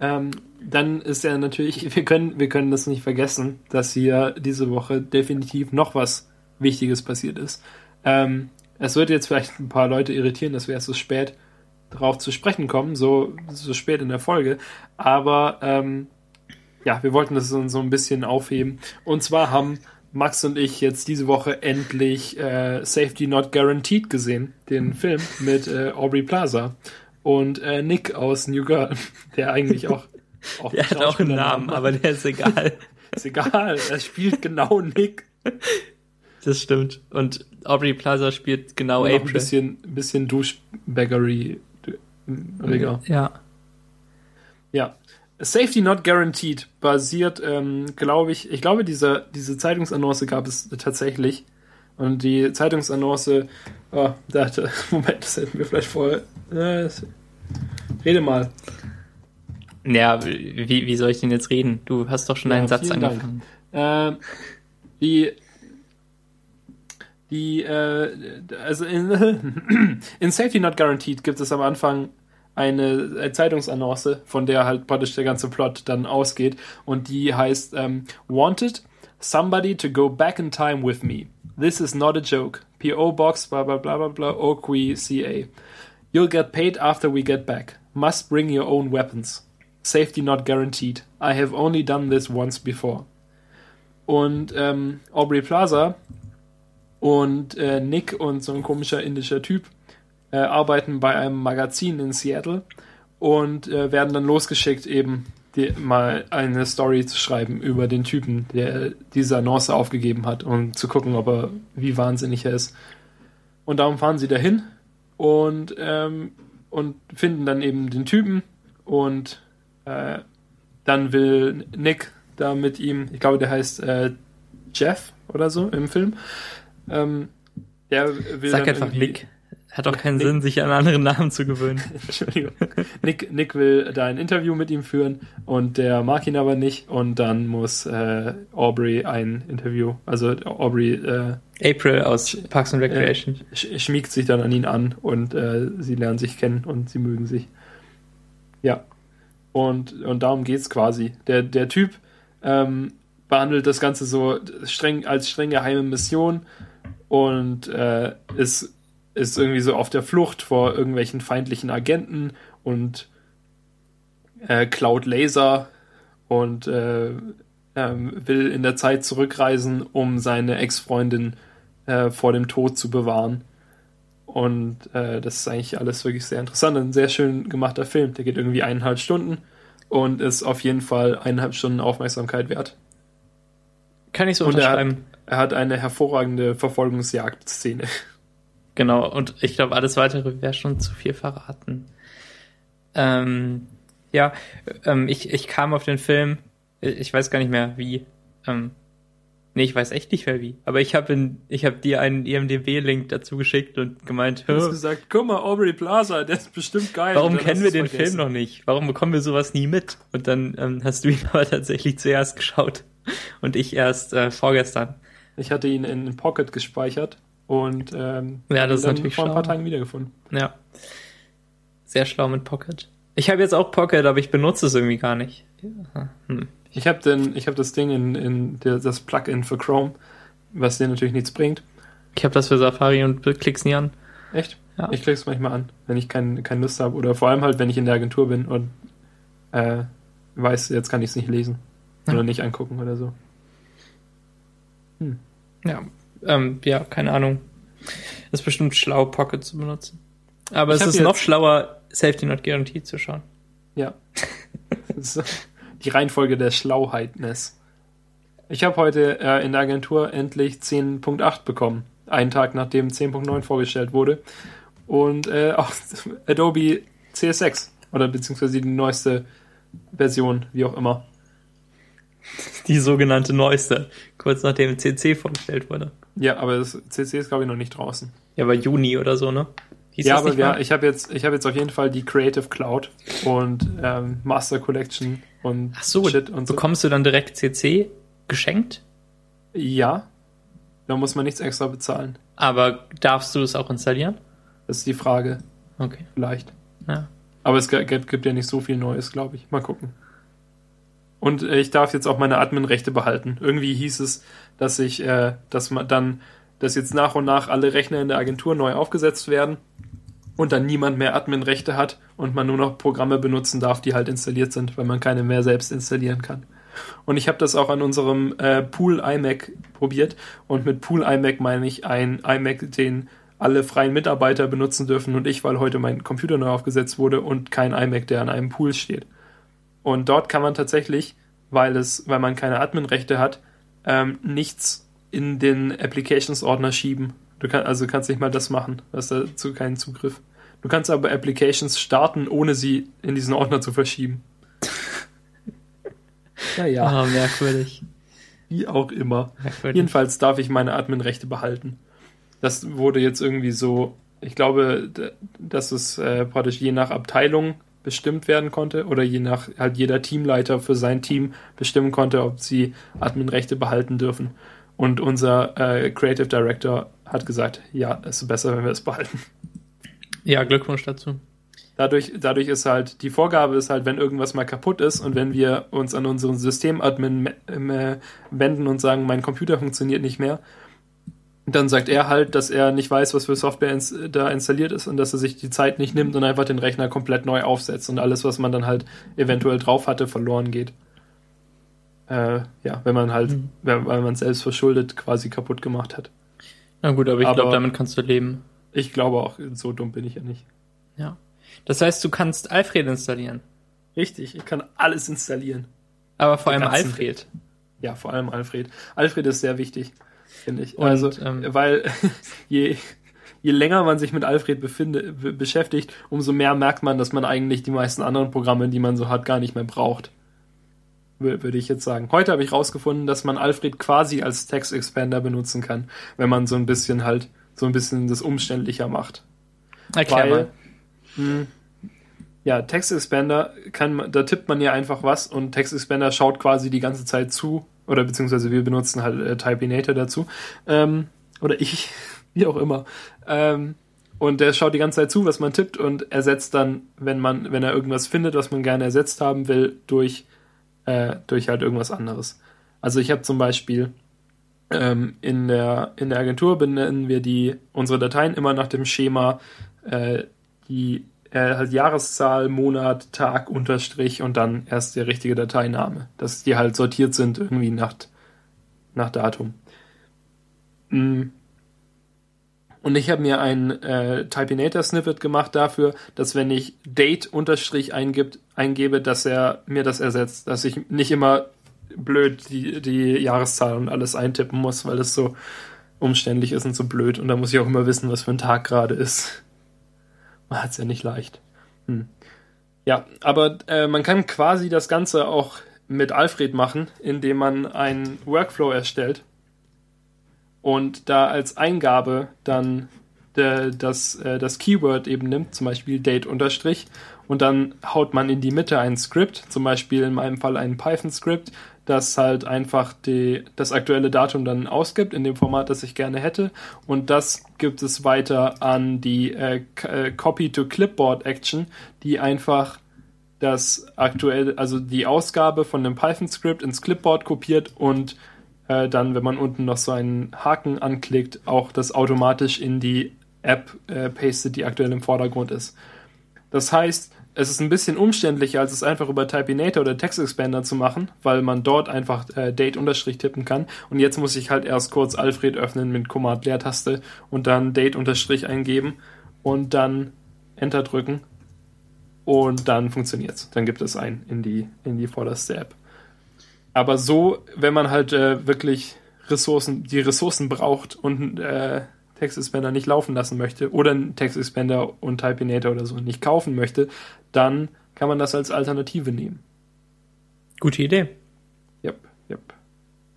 Ähm, dann ist ja natürlich, wir können, wir können das nicht vergessen, dass hier diese Woche definitiv noch was Wichtiges passiert ist. Ähm, es wird jetzt vielleicht ein paar Leute irritieren, dass wir erst so spät darauf zu sprechen kommen, so, so spät in der Folge. Aber ähm, ja, wir wollten das so, so ein bisschen aufheben. Und zwar haben Max und ich jetzt diese Woche endlich äh, Safety Not Guaranteed gesehen, den Film mit äh, Aubrey Plaza und äh, Nick aus New Girl, der eigentlich auch. auch der hat auch einen Namen, aber der ist egal. ist egal, er spielt genau Nick. Das stimmt. Und Aubrey Plaza spielt genau April. Ein bisschen, bisschen Douchebaggery. Ja. Ja. Safety Not Guaranteed basiert, ähm, glaube ich, ich glaube, diese, diese Zeitungsannonce gab es tatsächlich. Und die Zeitungsannonce, oh, dachte, Moment, das hätten wir vielleicht vorher. Äh, rede mal. Ja, wie, wie soll ich denn jetzt reden? Du hast doch schon ja, einen Satz angefangen. Äh, die die, äh, also in, in Safety Not Guaranteed gibt es am Anfang eine Zeitungsannonce, von der halt praktisch der ganze Plot dann ausgeht. Und die heißt ähm, Wanted, somebody to go back in time with me. This is not a joke. P.O. Box, bla bla bla bla bla, Oqui CA. You'll get paid after we get back. Must bring your own weapons. Safety not guaranteed. I have only done this once before. Und ähm, Aubrey Plaza und äh, Nick und so ein komischer indischer Typ äh, arbeiten bei einem Magazin in Seattle und äh, werden dann losgeschickt, eben die, mal eine Story zu schreiben über den Typen, der diese Annonce aufgegeben hat, um zu gucken, ob er wie wahnsinnig er ist. Und darum fahren sie dahin und, ähm, und finden dann eben den Typen und äh, dann will Nick da mit ihm, ich glaube, der heißt äh, Jeff oder so im Film, ähm, Sag einfach Nick. Hat doch keinen Nick, Sinn, sich an anderen Namen zu gewöhnen. Entschuldigung. Nick, Nick will da ein Interview mit ihm führen und der mag ihn aber nicht und dann muss äh, Aubrey ein Interview, also Aubrey äh, April aus Parks and Recreation äh, schmiegt sich dann an ihn an und äh, sie lernen sich kennen und sie mögen sich. Ja. Und, und darum geht's quasi. Der, der Typ ähm, behandelt das Ganze so streng als streng geheime Mission und äh, ist, ist irgendwie so auf der Flucht vor irgendwelchen feindlichen Agenten und äh, klaut Laser und äh, ähm, will in der Zeit zurückreisen, um seine Ex-Freundin äh, vor dem Tod zu bewahren. Und äh, das ist eigentlich alles wirklich sehr interessant. Ein sehr schön gemachter Film. Der geht irgendwie eineinhalb Stunden und ist auf jeden Fall eineinhalb Stunden Aufmerksamkeit wert. Kann ich so er unterschreiben. Er hat eine hervorragende Verfolgungsjagd-Szene. Genau, und ich glaube, alles weitere wäre schon zu viel verraten. Ähm, ja, ähm, ich, ich kam auf den Film, ich weiß gar nicht mehr wie. Ähm, nee, ich weiß echt nicht mehr wie. Aber ich habe ich hab dir einen IMDB-Link dazu geschickt und gemeint, Du hast "Hö, gesagt, guck mal, Aubrey Plaza, der ist bestimmt geil. warum kennen wir den vergessen. Film noch nicht? Warum bekommen wir sowas nie mit? Und dann ähm, hast du ihn aber tatsächlich zuerst geschaut und ich erst äh, vorgestern. Ich hatte ihn in Pocket gespeichert und ähm, Ja, das ist dann natürlich vor ein paar schlau. Tagen wiedergefunden. Ja. Sehr schlau mit Pocket. Ich habe jetzt auch Pocket, aber ich benutze es irgendwie gar nicht. Ja. Hm. Ich habe den, ich habe das Ding in, in der, das Plugin für Chrome, was dir natürlich nichts bringt. Ich habe das für Safari und klick's nie an. Echt? Ja. Ich klick's manchmal an, wenn ich kein, keine Lust habe oder vor allem halt, wenn ich in der Agentur bin und äh, weiß, jetzt kann ich es nicht lesen Ja. oder nicht angucken oder so. Ja, ähm, ja, keine Ahnung. Ist bestimmt schlau, Pocket zu benutzen. Aber Ich es ist noch schlauer, Safety Not Guaranteed zu schauen. Ja. Die Reihenfolge der Schlauheitness. Ich habe heute äh, in der Agentur endlich 10.8 bekommen. Einen Tag nachdem 10.9 vorgestellt wurde. Und äh, auch Adobe CS6. Oder beziehungsweise die neueste Version, wie auch immer. Die sogenannte neueste, kurz nachdem CC vorgestellt wurde. Ja, aber das CC ist, glaube ich, noch nicht draußen. Ja, war Juni oder so, ne? Hieß ja, aber ja, ich habe jetzt, ich hab jetzt auf jeden Fall die Creative Cloud und ähm, Master Collection und Ach so, Shit und so. bekommst du dann direkt CC geschenkt? Ja, da muss man nichts extra bezahlen. Aber darfst du es auch installieren? Das ist die Frage, Okay, vielleicht. ja. Aber es gibt ja nicht so viel Neues, glaube ich. Mal gucken. Und äh, ich darf jetzt auch meine Admin-Rechte behalten. Irgendwie hieß es, dass ich, äh, dass man dann, dass jetzt nach und nach alle Rechner in der Agentur neu aufgesetzt werden und dann niemand mehr Admin-Rechte hat und man nur noch Programme benutzen darf, die halt installiert sind, weil man keine mehr selbst installieren kann. Und ich habe das auch an unserem äh, Pool iMac probiert. Und mit Pool iMac meine ich ein iMac, den alle freien Mitarbeiter benutzen dürfen und ich, weil heute mein Computer neu aufgesetzt wurde und kein iMac, der an einem Pool steht. Und dort kann man tatsächlich, weil es, weil man keine Admin-Rechte hat, ähm, nichts in den Applications-Ordner schieben. Du kannst also kannst nicht mal das machen, du hast dazu keinen Zugriff. Du kannst aber Applications starten, ohne sie in diesen Ordner zu verschieben. naja, Ah, merkwürdig. wie auch immer. merkwürdig. Jedenfalls darf ich meine Admin-Rechte behalten. Das wurde jetzt irgendwie so, ich glaube, dass es äh, praktisch je nach Abteilung bestimmt werden konnte oder je nach halt jeder Teamleiter für sein Team bestimmen konnte, ob sie Admin-Rechte behalten dürfen. Und unser äh, Creative Director hat gesagt, ja, es ist besser, wenn wir es behalten. Ja, Glückwunsch dazu. Dadurch, dadurch ist halt, die Vorgabe ist halt, wenn irgendwas mal kaputt ist und wenn wir uns an unseren Systemadmin wenden und sagen, mein Computer funktioniert nicht mehr, dann sagt er halt, dass er nicht weiß, was für Software ins, da installiert ist und dass er sich die Zeit nicht nimmt und einfach den Rechner komplett neu aufsetzt und alles, was man dann halt eventuell drauf hatte, verloren geht. Äh, ja, wenn man halt, Mhm. weil man es selbst verschuldet quasi kaputt gemacht hat. Na gut, aber ich glaube, damit kannst du leben. Ich glaube auch, so dumm bin ich ja nicht. Ja. Das heißt, du kannst Alfred installieren. Richtig, ich kann alles installieren. Aber vor allem ganzen- Alfred. Ja, vor allem Alfred. Alfred ist sehr wichtig, finde ich. Und, also, ähm, weil je, je länger man sich mit Alfred befinde, be beschäftigt, umso mehr merkt man, dass man eigentlich die meisten anderen Programme, die man so hat, gar nicht mehr braucht. Wür- Würde ich jetzt sagen. Heute habe ich rausgefunden, dass man Alfred quasi als Text Expander benutzen kann, wenn man so ein bisschen halt, so ein bisschen das umständlicher macht. Erklär Weil, mal. mh, ja, Text Expander kann man, da tippt man ja einfach was und Text Expander schaut quasi die ganze Zeit zu, oder beziehungsweise wir benutzen halt äh, Typinator dazu, ähm, oder ich, wie auch immer. Ähm, und der schaut die ganze Zeit zu, was man tippt und ersetzt dann, wenn man, wenn er irgendwas findet, was man gerne ersetzt haben will, durch, äh, durch halt irgendwas anderes. Also ich habe zum Beispiel ähm, in, der, in der Agentur benennen wir die unsere Dateien immer nach dem Schema äh, die äh, halt Jahreszahl, Monat, Tag, Unterstrich und dann erst der richtige Dateiname. Dass die halt sortiert sind irgendwie nach, nach Datum. Mm. Und ich habe mir ein äh, Typinator-Snippet gemacht dafür, dass wenn ich Date Unterstrich eingebe, dass er mir das ersetzt. Dass ich nicht immer blöd die, die Jahreszahl und alles eintippen muss, weil es so umständlich ist und so blöd. Und da muss ich auch immer wissen, was für ein Tag gerade ist. Man hat es ja nicht leicht. Hm. Ja, aber äh, man kann quasi das Ganze auch mit Alfred machen, indem man einen Workflow erstellt und da als Eingabe dann de, das, äh, das Keyword eben nimmt, zum Beispiel date unterstrich und dann haut man in die Mitte ein Skript, zum Beispiel in meinem Fall ein Python-Skript, das halt einfach die, das aktuelle Datum dann ausgibt in dem Format, das ich gerne hätte. Und das gibt es weiter an die äh, äh Copy-to-Clipboard-Action, die einfach das aktuelle, also die Ausgabe von einem Python-Skript ins Clipboard kopiert und äh, dann, wenn man unten noch so einen Haken anklickt, auch das automatisch in die App äh, pastet, die aktuell im Vordergrund ist. Das heißt, es ist ein bisschen umständlicher, als es einfach über Typinator oder Text Expander zu machen, weil man dort einfach äh, Date unterstrich tippen kann. Und jetzt muss ich halt erst kurz Alfred öffnen mit Command Leertaste und dann Date unterstrich eingeben und dann Enter drücken und dann funktioniert's. Dann gibt es ein in die in die vorderste App. Aber so, wenn man halt äh, wirklich Ressourcen, die Ressourcen braucht und äh, Text Expander nicht laufen lassen möchte oder einen Text Expander und Typinator oder so nicht kaufen möchte, dann kann man das als Alternative nehmen. Gute Idee. Yep, yep.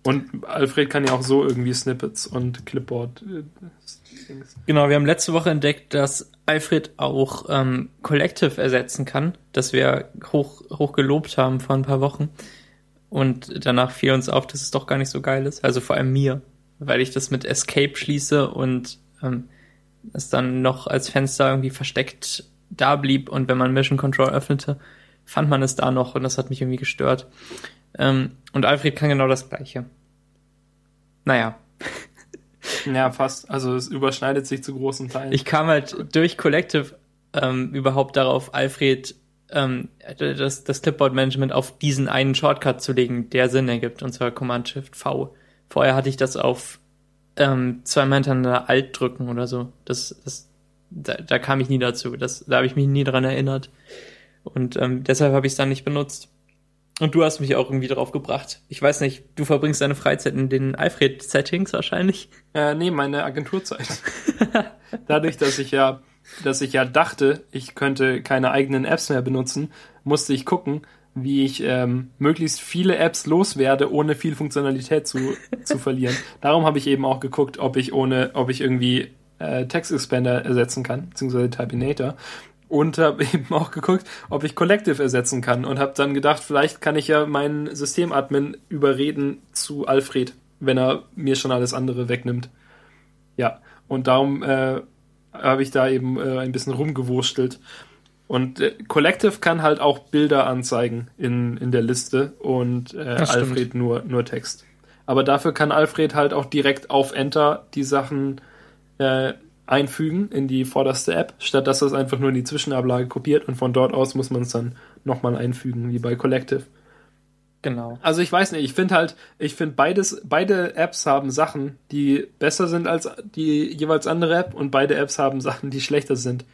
Und Alfred kann ja auch so irgendwie Snippets und Clipboard. Äh, genau, wir haben letzte Woche entdeckt, dass Alfred auch ähm, Collective ersetzen kann, das wir hoch, hoch gelobt haben vor ein paar Wochen. Und danach fiel uns auf, dass es doch gar nicht so geil ist. Also vor allem mir weil ich das mit Escape schließe und ähm, es dann noch als Fenster irgendwie versteckt da blieb und wenn man Mission Control öffnete, fand man es da noch und das hat mich irgendwie gestört. Ähm, und Alfred kann genau das gleiche. Naja. Ja, fast. Also es überschneidet sich zu großen Teilen. Ich kam halt durch Collective ähm, überhaupt darauf, Alfred ähm, das, das Clipboard-Management auf diesen einen Shortcut zu legen, der Sinn ergibt, und zwar Command-Shift-V. Vorher hatte ich das auf ähm, zweimal hintereinander Alt drücken oder so. Das, das, da, da kam ich nie dazu. Das, da habe ich mich nie dran erinnert. Und ähm, deshalb habe ich es dann nicht benutzt. Und du hast mich auch irgendwie drauf gebracht. Ich weiß nicht, du verbringst deine Freizeit in den Alfred-Settings wahrscheinlich? Äh, nee, meine Agenturzeit. Dadurch, dass ich ja, dass ich ja dachte, ich könnte keine eigenen Apps mehr benutzen, musste ich gucken, wie ich ähm, möglichst viele Apps loswerde, ohne viel Funktionalität zu, zu verlieren. Darum habe ich eben auch geguckt, ob ich ohne, ob ich irgendwie äh, Text Expander ersetzen kann, beziehungsweise Typinator. Und habe eben auch geguckt, ob ich Collective ersetzen kann und habe dann gedacht, vielleicht kann ich ja meinen Systemadmin überreden zu Alfred, wenn er mir schon alles andere wegnimmt. Ja, und darum äh, habe ich da eben äh, ein bisschen rumgewurstelt. Und äh, Collective kann halt auch Bilder anzeigen in, in der Liste und äh, Alfred nur, nur Text. Aber dafür kann Alfred halt auch direkt auf Enter die Sachen äh, einfügen in die vorderste App, statt dass das einfach nur in die Zwischenablage kopiert und von dort aus muss man es dann nochmal einfügen, wie bei Collective. Genau. Also ich weiß nicht, ich finde halt, ich finde beides, beide Apps haben Sachen, die besser sind als die jeweils andere App und beide Apps haben Sachen, die schlechter sind.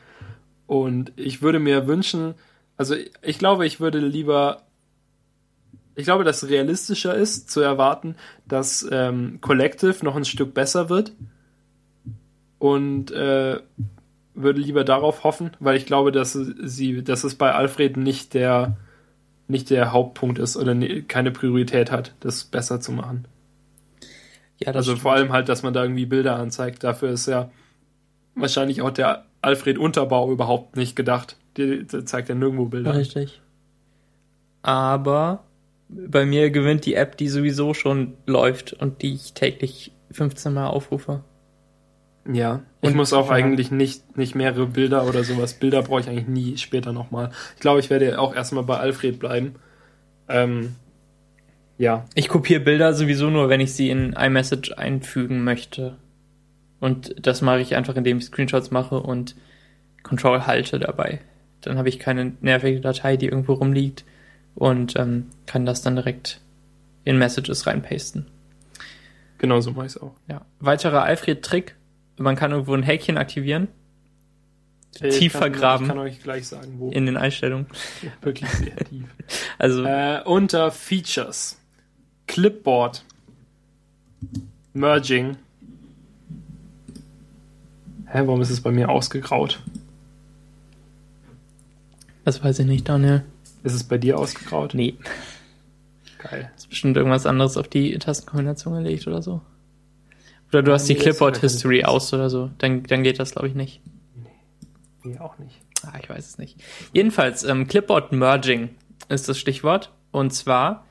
Und ich würde mir wünschen, also ich glaube, ich würde lieber, ich glaube, dass realistischer ist zu erwarten, dass ähm, Collective noch ein Stück besser wird. Und äh, würde lieber darauf hoffen, weil ich glaube, dass sie, dass es bei Alfred nicht der nicht der Hauptpunkt ist oder keine Priorität hat, das besser zu machen. Ja, also stimmt. vor allem halt, dass man da irgendwie Bilder anzeigt. Dafür ist ja wahrscheinlich auch der Alfred Unterbau überhaupt nicht gedacht. Die, die zeigt ja nirgendwo Bilder. Richtig. Aber bei mir gewinnt die App, die sowieso schon läuft und die ich täglich 15 Mal aufrufe. Ja, ich und muss auch ja. eigentlich nicht, nicht mehrere Bilder oder sowas. Bilder brauche ich eigentlich nie später nochmal. Ich glaube, ich werde auch erstmal bei Alfred bleiben. Ähm, ja. Ich kopiere Bilder sowieso nur, wenn ich sie in iMessage einfügen möchte. Und das mache ich einfach, indem ich Screenshots mache und Control halte dabei. Dann habe ich keine nervige Datei, die irgendwo rumliegt und ähm, kann das dann direkt in Messages reinpasten. Genau so mache ich es auch. Ja. Weiterer Alfred-Trick, man kann irgendwo ein Häkchen aktivieren, ich tief kann, vergraben. Ich kann euch gleich sagen, wo. In den Einstellungen. Ja, wirklich sehr tief. Also. Äh, unter Features Clipboard. Merging. Hä, warum ist es bei mir ausgegraut? Das weiß ich nicht, Daniel. Ist es bei dir ausgegraut? Nee. Geil. Ist bestimmt irgendwas anderes auf die Tastenkombination gelegt oder so. Oder du hast die nee, das ist Clipboard gar History nicht. aus oder so. Dann, dann geht das, glaube ich, nicht. Nee, auch nicht. Ah, ich weiß es nicht. Jedenfalls, ähm, Clipboard Merging ist das Stichwort. Und zwar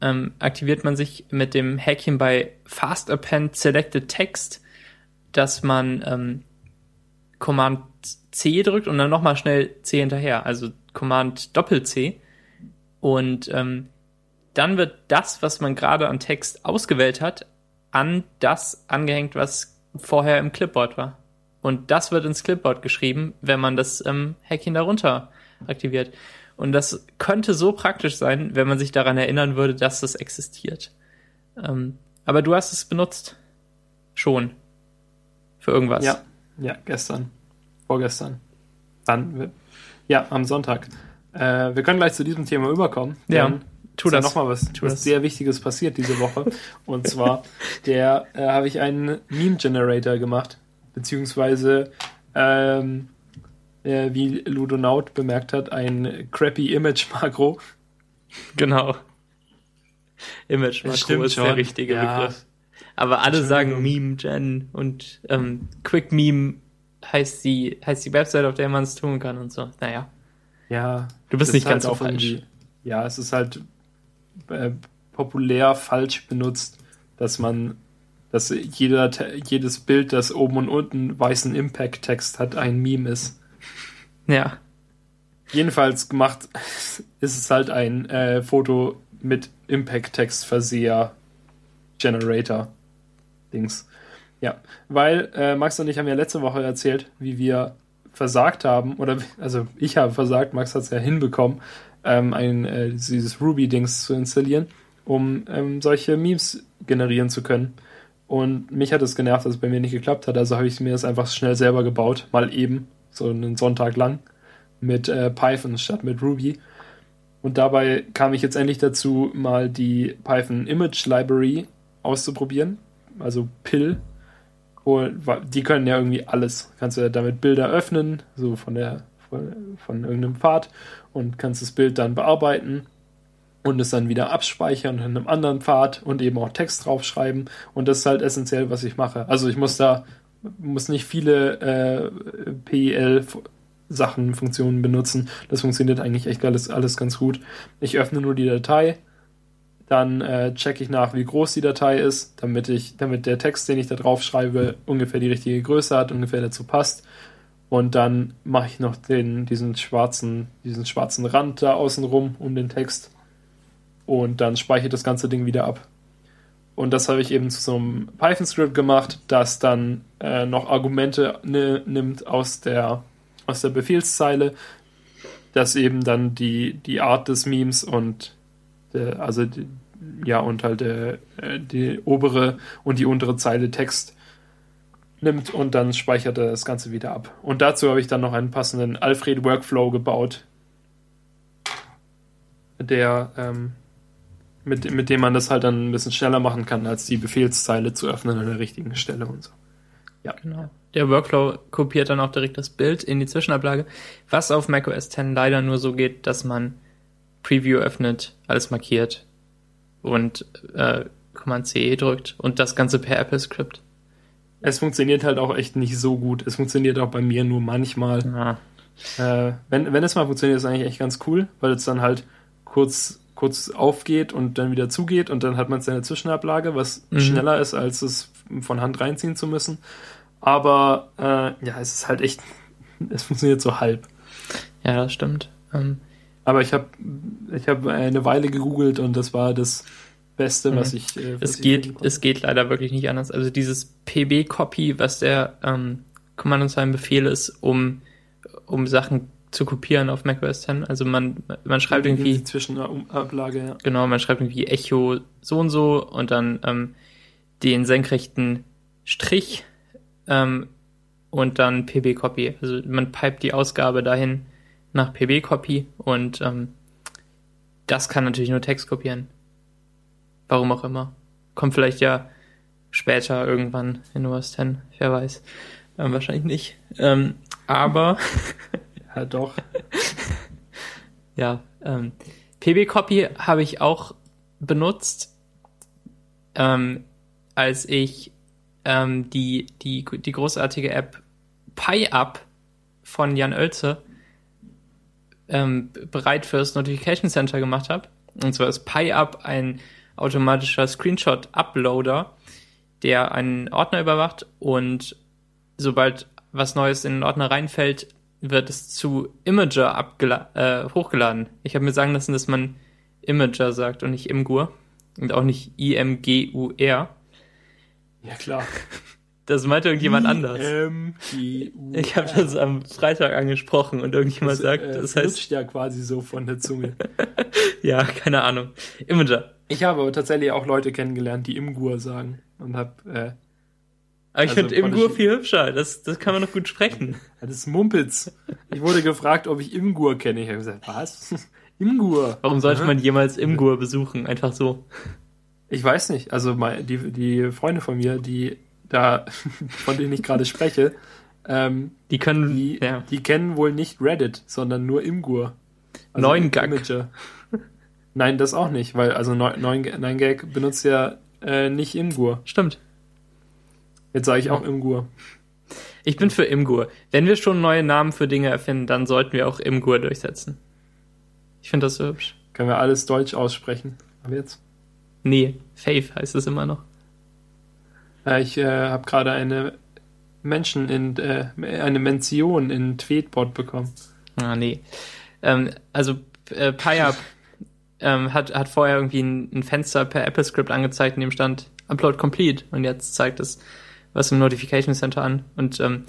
ähm, aktiviert man sich mit dem Häkchen bei Fast Append Selected Text, dass man ähm, Command C drückt und dann nochmal schnell C hinterher, also Command Doppel C. Und ähm, dann wird das, was man gerade an Text ausgewählt hat, an das angehängt, was vorher im Clipboard war. Und das wird ins Clipboard geschrieben, wenn man das ähm, Häkchen darunter aktiviert. Und das könnte so praktisch sein, wenn man sich daran erinnern würde, dass das existiert. Ähm, aber du hast es benutzt. Schon. Für irgendwas. Ja, ja, gestern. Vorgestern. Dann, ja, am Sonntag. Äh, wir können gleich zu diesem Thema überkommen. Ja, tu das. nochmal was, Tu was das. sehr Wichtiges passiert diese Woche. Und zwar, der äh, habe ich einen Meme-Generator gemacht. Beziehungsweise, ähm, äh, wie Ludonaut bemerkt hat, ein crappy Image-Makro. Genau. Image Makro ist der schon. richtige Ja. Begriff. Aber alle sagen. Meme Gen und ähm, Quick Meme heißt die, heißt die Website, auf der man es tun kann und so. Naja. Ja. Du bist nicht ganz halt so falsch. Ja, es ist halt äh, populär falsch benutzt, dass man, dass jeder, jedes Bild, das oben und unten weißen Impact-Text hat, ein Meme ist. Ja. Jedenfalls gemacht ist es halt ein äh, Foto mit Impact-Text-Verseher Generator Dings. Ja, weil äh, Max und ich haben ja letzte Woche erzählt, wie wir versagt haben, oder also ich habe versagt, Max hat es ja hinbekommen, ähm, ein, äh, dieses Ruby-Dings zu installieren, um ähm, solche Memes generieren zu können. Und mich hat es genervt, dass es bei mir nicht geklappt hat, also habe ich mir das einfach schnell selber gebaut, mal eben, so einen Sonntag lang, mit äh, Python statt mit Ruby. Und dabei kam ich jetzt endlich dazu, mal die Python Image Library auszuprobieren, also PIL. Und die können ja irgendwie alles. Kannst du ja damit Bilder öffnen, so von der von, von irgendeinem Pfad und kannst das Bild dann bearbeiten und es dann wieder abspeichern in einem anderen Pfad und eben auch Text draufschreiben. Und das ist halt essentiell, was ich mache. Also ich muss da muss nicht viele äh, PIL Sachen, Funktionen benutzen. Das funktioniert eigentlich echt alles, alles ganz gut. Ich öffne nur die Datei, dann äh, checke ich nach, wie groß die Datei ist, damit ich, damit der Text, den ich da drauf schreibe, ungefähr die richtige Größe hat, ungefähr dazu passt. Und dann mache ich noch den, diesen schwarzen, diesen schwarzen Rand da außen rum um den Text. Und dann speichere ich das ganze Ding wieder ab. Und das habe ich eben zu so einem Python-Script gemacht, das dann äh, noch Argumente nimmt aus der, aus der Befehlszeile, das eben dann die, die Art des Memes und der, also die, ja und halt der, äh, die obere und die untere Zeile Text nimmt und dann speichert er das Ganze wieder ab. Und dazu habe ich dann noch einen passenden Alfred Workflow gebaut, der ähm, mit, mit dem man das halt dann ein bisschen schneller machen kann, als die Befehlszeile zu öffnen an der richtigen Stelle und so. Ja. Genau. Der Workflow kopiert dann auch direkt das Bild in die Zwischenablage, was auf macOS 10 leider nur so geht, dass man Preview öffnet, alles markiert und äh, Command C drückt und das Ganze per Apple-Script. Es funktioniert halt auch echt nicht so gut. Es funktioniert auch bei mir nur manchmal. Ja. Äh, wenn, wenn es mal funktioniert, ist es eigentlich echt ganz cool, weil es dann halt kurz, kurz aufgeht und dann wieder zugeht und dann hat man seine Zwischenablage, was Mhm. schneller ist, als es von Hand reinziehen zu müssen. Aber äh, ja, es ist halt echt, es funktioniert so halb. ja, das stimmt. Ähm, Aber ich habe ich hab eine Weile gegoogelt und das war das Beste, was ich. Äh, was es, ich geht, es geht leider wirklich nicht anders. Also dieses PB-Copy, was der ähm, Command-Line-Befehl ist, um, um Sachen zu kopieren auf macOS 10. Also man, man schreibt irgendwie Die Zwischenablage, ja. Genau, man schreibt irgendwie Echo so und so und dann ähm, den senkrechten Strich ähm, und dann PB-Copy. Also man pipet die Ausgabe dahin nach PB-Copy und ähm, das kann natürlich nur Text kopieren. Warum auch immer. Kommt vielleicht ja später irgendwann in OS 10, wer weiß. Ähm, wahrscheinlich nicht. Ähm, aber Ja, doch. ja, ähm, PB-Copy habe ich auch benutzt, ähm, als ich ähm, die, die, die großartige App PyUp von Jan Oelze ähm, bereit fürs Notification Center gemacht habe. Und zwar ist PyUp ein automatischer Screenshot-Uploader, der einen Ordner überwacht und sobald was Neues in den Ordner reinfällt, wird es zu Imager äh, hochgeladen. Ich habe mir sagen lassen, dass man Imager sagt und nicht Imgur und auch nicht I-M-G-U-R. Ja, klar. Das meinte irgendjemand anders. Ich habe das am Freitag angesprochen und irgendjemand sagt, äh, das heißt, flutscht ja quasi so von der Zunge. ja, keine Ahnung. Imager. Ich habe aber tatsächlich auch Leute kennengelernt, die Imgur sagen. Und hab, äh, Aber ich Also finde Imgur viel hübscher. Das, das kann man noch gut sprechen. das ist Mumpitz. Ich wurde gefragt, ob ich Imgur kenne. Ich habe gesagt, was? Imgur? Warum sollte man jemals Imgur besuchen? Einfach so. Ich weiß nicht. Also die, die Freunde von mir, die da, von denen ich gerade spreche, ähm, Die können, die, ja. die kennen wohl nicht Reddit, sondern nur Imgur. Neun Gag. Nein, das auch nicht, weil also neun Gag benutzt ja äh, nicht Imgur. Stimmt. Jetzt sage ich auch Imgur. Ich bin für Imgur. Wenn wir schon neue Namen für Dinge erfinden, dann sollten wir auch Imgur durchsetzen. Ich finde das so hübsch. Können wir alles Deutsch aussprechen. Aber jetzt? Nee, Faith heißt es immer noch. Äh, ich äh, habe gerade eine Menschen in äh, eine Mention in Tweetbot bekommen. Ah, nee. Ähm, also, äh, PyUp ähm, hat, hat vorher irgendwie ein, ein Fenster per AppleScript angezeigt, in dem stand Upload Complete. Und jetzt zeigt es was im Notification Center an. Und ähm,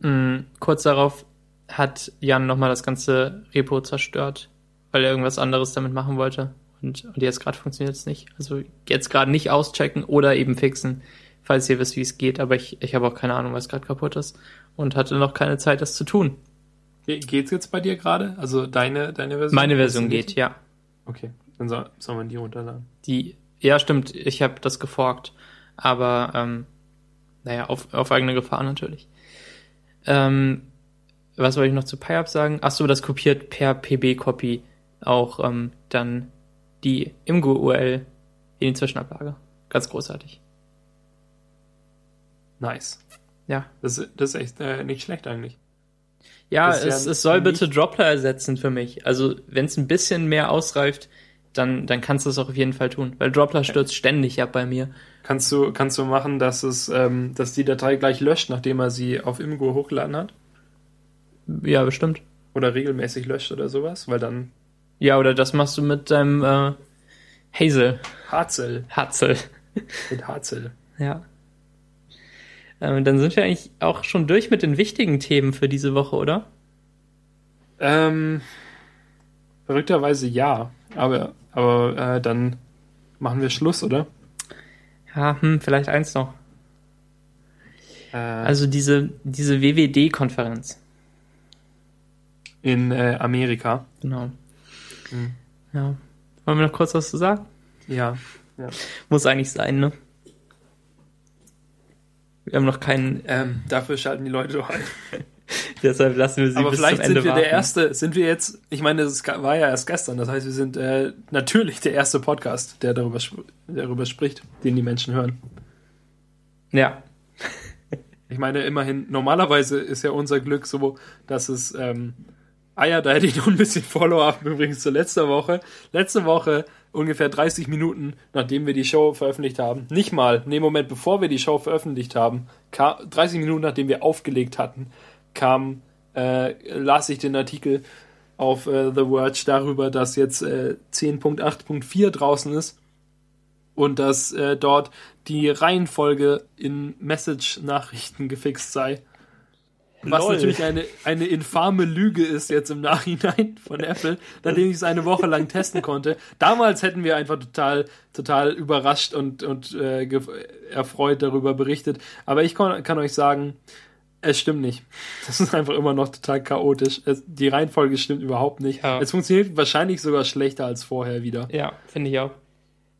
mh, kurz darauf hat Jan nochmal das ganze Repo zerstört, weil er irgendwas anderes damit machen wollte. Und, und jetzt gerade funktioniert es nicht. Also jetzt gerade nicht auschecken oder eben fixen, falls ihr wisst, wie es geht. Aber ich, ich habe auch keine Ahnung, was gerade kaputt ist. Und hatte noch keine Zeit, das zu tun. Ge- Geht's jetzt bei dir gerade? Also deine, deine Version? Meine Version geht, ja. Okay, dann soll, soll man die runterladen. Die, ja, stimmt, ich habe das geforkt. Aber, ähm, naja, auf, auf eigene Gefahr natürlich. Ähm, was wollte ich noch zu PyUp sagen? Ach so, das kopiert per PB-Copy auch ähm, dann die Imgo-URL in die Zwischenablage. Ganz großartig. Nice. Ja. Das, das ist echt äh, nicht schlecht eigentlich. Ja, es, ja es soll bitte Droppler ersetzen für mich. Also, wenn es ein bisschen mehr ausreift, dann, dann kannst du es auch auf jeden Fall tun. Weil Droppler stürzt ständig ab bei mir. Kannst du, kannst du machen, dass es, ähm, dass die Datei gleich löscht, nachdem er sie auf Imgur hochgeladen hat? Ja, bestimmt. Oder regelmäßig löscht oder sowas? Weil dann Ja, oder das machst du mit deinem äh, Hazel, Harzel, Hatzel. mit Harzel. Ja. Ähm, dann sind wir eigentlich auch schon durch mit den wichtigen Themen für diese Woche, oder? Ähm, verrückterweise ja. Aber, aber äh, dann machen wir Schluss, oder? Ja, hm, vielleicht eins noch. Äh, Also diese, diese WWD-Konferenz. in äh, Amerika. Genau. Mhm. Ja. Wollen wir noch kurz was zu sagen? Ja. Muss eigentlich sein, ne? Wir haben noch keinen, Ähm, dafür schalten die Leute doch ein. deshalb lassen wir sie Aber bis vielleicht zum Ende sind wir warten. der erste, sind wir jetzt, ich meine, es war ja erst gestern, das heißt, wir sind äh, natürlich der erste Podcast, der darüber, sp- darüber spricht, den die Menschen hören. Ja, Ich meine, immerhin, normalerweise ist ja unser Glück so, dass es, ähm, ah ja, da hätte ich noch ein bisschen Follow-up übrigens zu letzter Woche. Letzte Woche, ungefähr 30 Minuten, nachdem wir die Show veröffentlicht haben, nicht mal, nee, Moment, bevor wir die Show veröffentlicht haben, ka 30 Minuten nachdem wir aufgelegt hatten, kam, äh, las ich den Artikel auf äh, The Verge darüber, dass jetzt äh, 10.8.4 draußen ist und dass äh, dort die Reihenfolge in Message-Nachrichten gefixt sei. Was Lol. natürlich eine, eine infame Lüge ist jetzt im Nachhinein von Apple, nachdem ich es eine Woche lang testen konnte. Damals hätten wir einfach total, total überrascht und, und äh, erfreut darüber berichtet. Aber ich kann, kann euch sagen, es stimmt nicht. Das ist einfach immer noch total chaotisch. Es, die Reihenfolge stimmt überhaupt nicht. Ja. Es funktioniert wahrscheinlich sogar schlechter als vorher wieder. ja, finde ich auch.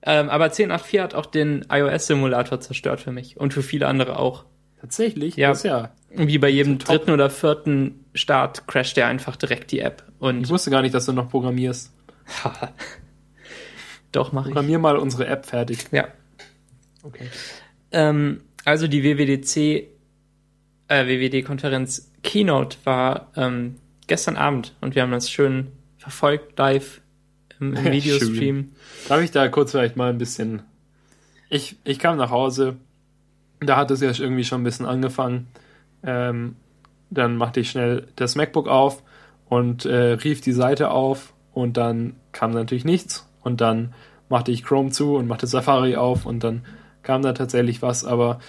Ähm, aber 10.8.4 hat auch den iOS-Simulator zerstört für mich und für viele andere auch. Tatsächlich? Ja. Das ja. Wie bei jedem dritten oder vierten Start crasht der einfach direkt die App. Ich Und wusste gar nicht, dass du noch programmierst. doch mache ich. Programmier mal unsere App fertig. Ja. Okay. Ähm, also die WWDC, äh, WWD-Konferenz Keynote war ähm, gestern Abend und wir haben das schön verfolgt live im, im. Videostream. Darf ich da kurz vielleicht mal ein bisschen. Ich, ich kam nach Hause, da hat es ja irgendwie schon ein bisschen angefangen. Ähm, dann machte ich schnell das MacBook auf und äh, rief die Seite auf und dann kam natürlich nichts. Und dann machte ich Chrome zu und machte Safari auf und dann kam da tatsächlich was, aber,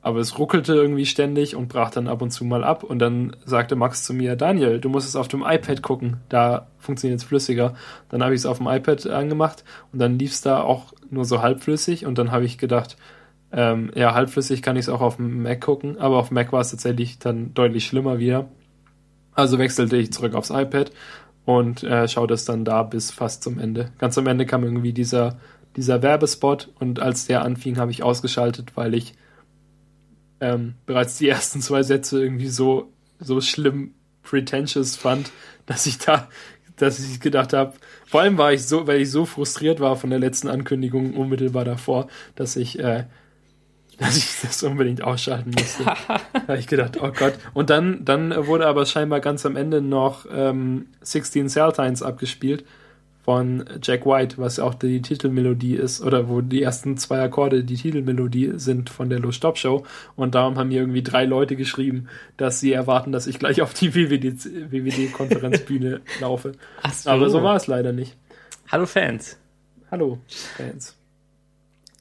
aber es ruckelte irgendwie ständig und brach dann ab und zu mal ab. Und dann sagte Max zu mir, Daniel, du musst es auf dem iPad gucken, da funktioniert es flüssiger. Dann habe ich es auf dem iPad angemacht und dann lief es da auch nur so halbflüssig und dann habe ich gedacht, ähm, ja, halbflüssig kann ich es auch auf dem Mac gucken, aber auf dem Mac war es tatsächlich dann deutlich schlimmer wieder. Also wechselte ich zurück aufs iPad und äh, schaute es dann da bis fast zum Ende. Ganz am Ende kam irgendwie dieser, dieser Werbespot und als der anfing, habe ich ausgeschaltet, weil ich ähm, bereits die ersten zwei Sätze irgendwie so, so schlimm pretentious fand, dass ich da, dass ich gedacht habe, vor allem war ich so, weil ich so frustriert war von der letzten Ankündigung unmittelbar davor, dass ich, äh, dass ich das unbedingt ausschalten musste. da habe ich gedacht, oh Gott. Und dann, dann wurde aber scheinbar ganz am Ende noch ähm, 16 Celltines abgespielt von Jack White, was auch die Titelmelodie ist, oder wo die ersten zwei Akkorde die Titelmelodie sind von der Lo Stop Show. Und darum haben mir irgendwie drei Leute geschrieben, dass sie erwarten, dass ich gleich auf die WWD-Konferenzbühne laufe. Ach Aber so war es leider nicht. Hallo Fans. Hallo, Fans.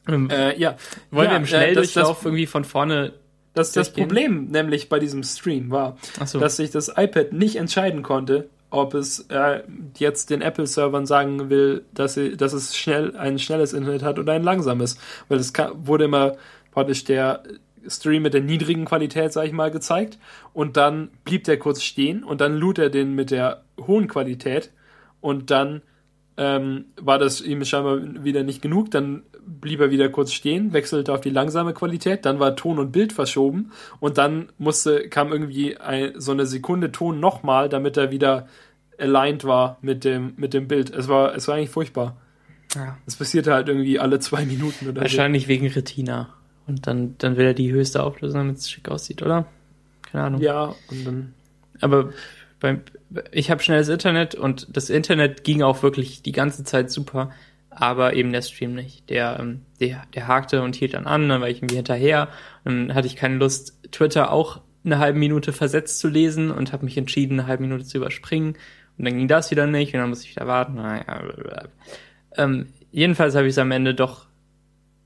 Ähm, Äh, ja, wollen ja, wir im äh, Schnelldurchlauf das, irgendwie von vorne das, das? Problem nämlich bei diesem Stream war, Achso. dass ich das iPad nicht entscheiden konnte, ob es äh, jetzt den Apple-Servern sagen will, dass, sie, dass es schnell ein schnelles Internet hat oder ein langsames. Weil es wurde immer praktisch der Stream mit der niedrigen Qualität, sag ich mal, gezeigt. Und dann blieb der kurz stehen und dann lud er den mit der hohen Qualität und dann ähm, war das ihm scheinbar wieder nicht genug. Dann blieb er wieder kurz stehen, wechselte auf die langsame Qualität, dann war Ton und Bild verschoben und dann musste, kam irgendwie ein, so eine Sekunde Ton nochmal, damit er wieder aligned war mit dem, mit dem Bild. Es war, es war eigentlich furchtbar. Ja. Es passierte halt irgendwie alle zwei Minuten oder Wahrscheinlich wegen Retina. Und dann, dann will er die höchste Auflösung, damit es schick aussieht, oder? Keine Ahnung. so. Ja, und dann. Aber beim, ich habe schnelles Internet und das Internet ging auch wirklich die ganze Zeit super, aber eben der Stream nicht. Der, ähm, der, der hakte und hielt dann an, dann war ich irgendwie hinterher. Dann hatte ich keine Lust, Twitter auch eine halbe Minute versetzt zu lesen und habe mich entschieden, eine halbe Minute zu überspringen. Und dann ging das wieder nicht und dann musste ich wieder warten. Naja, ähm, jedenfalls habe ich es am Ende doch,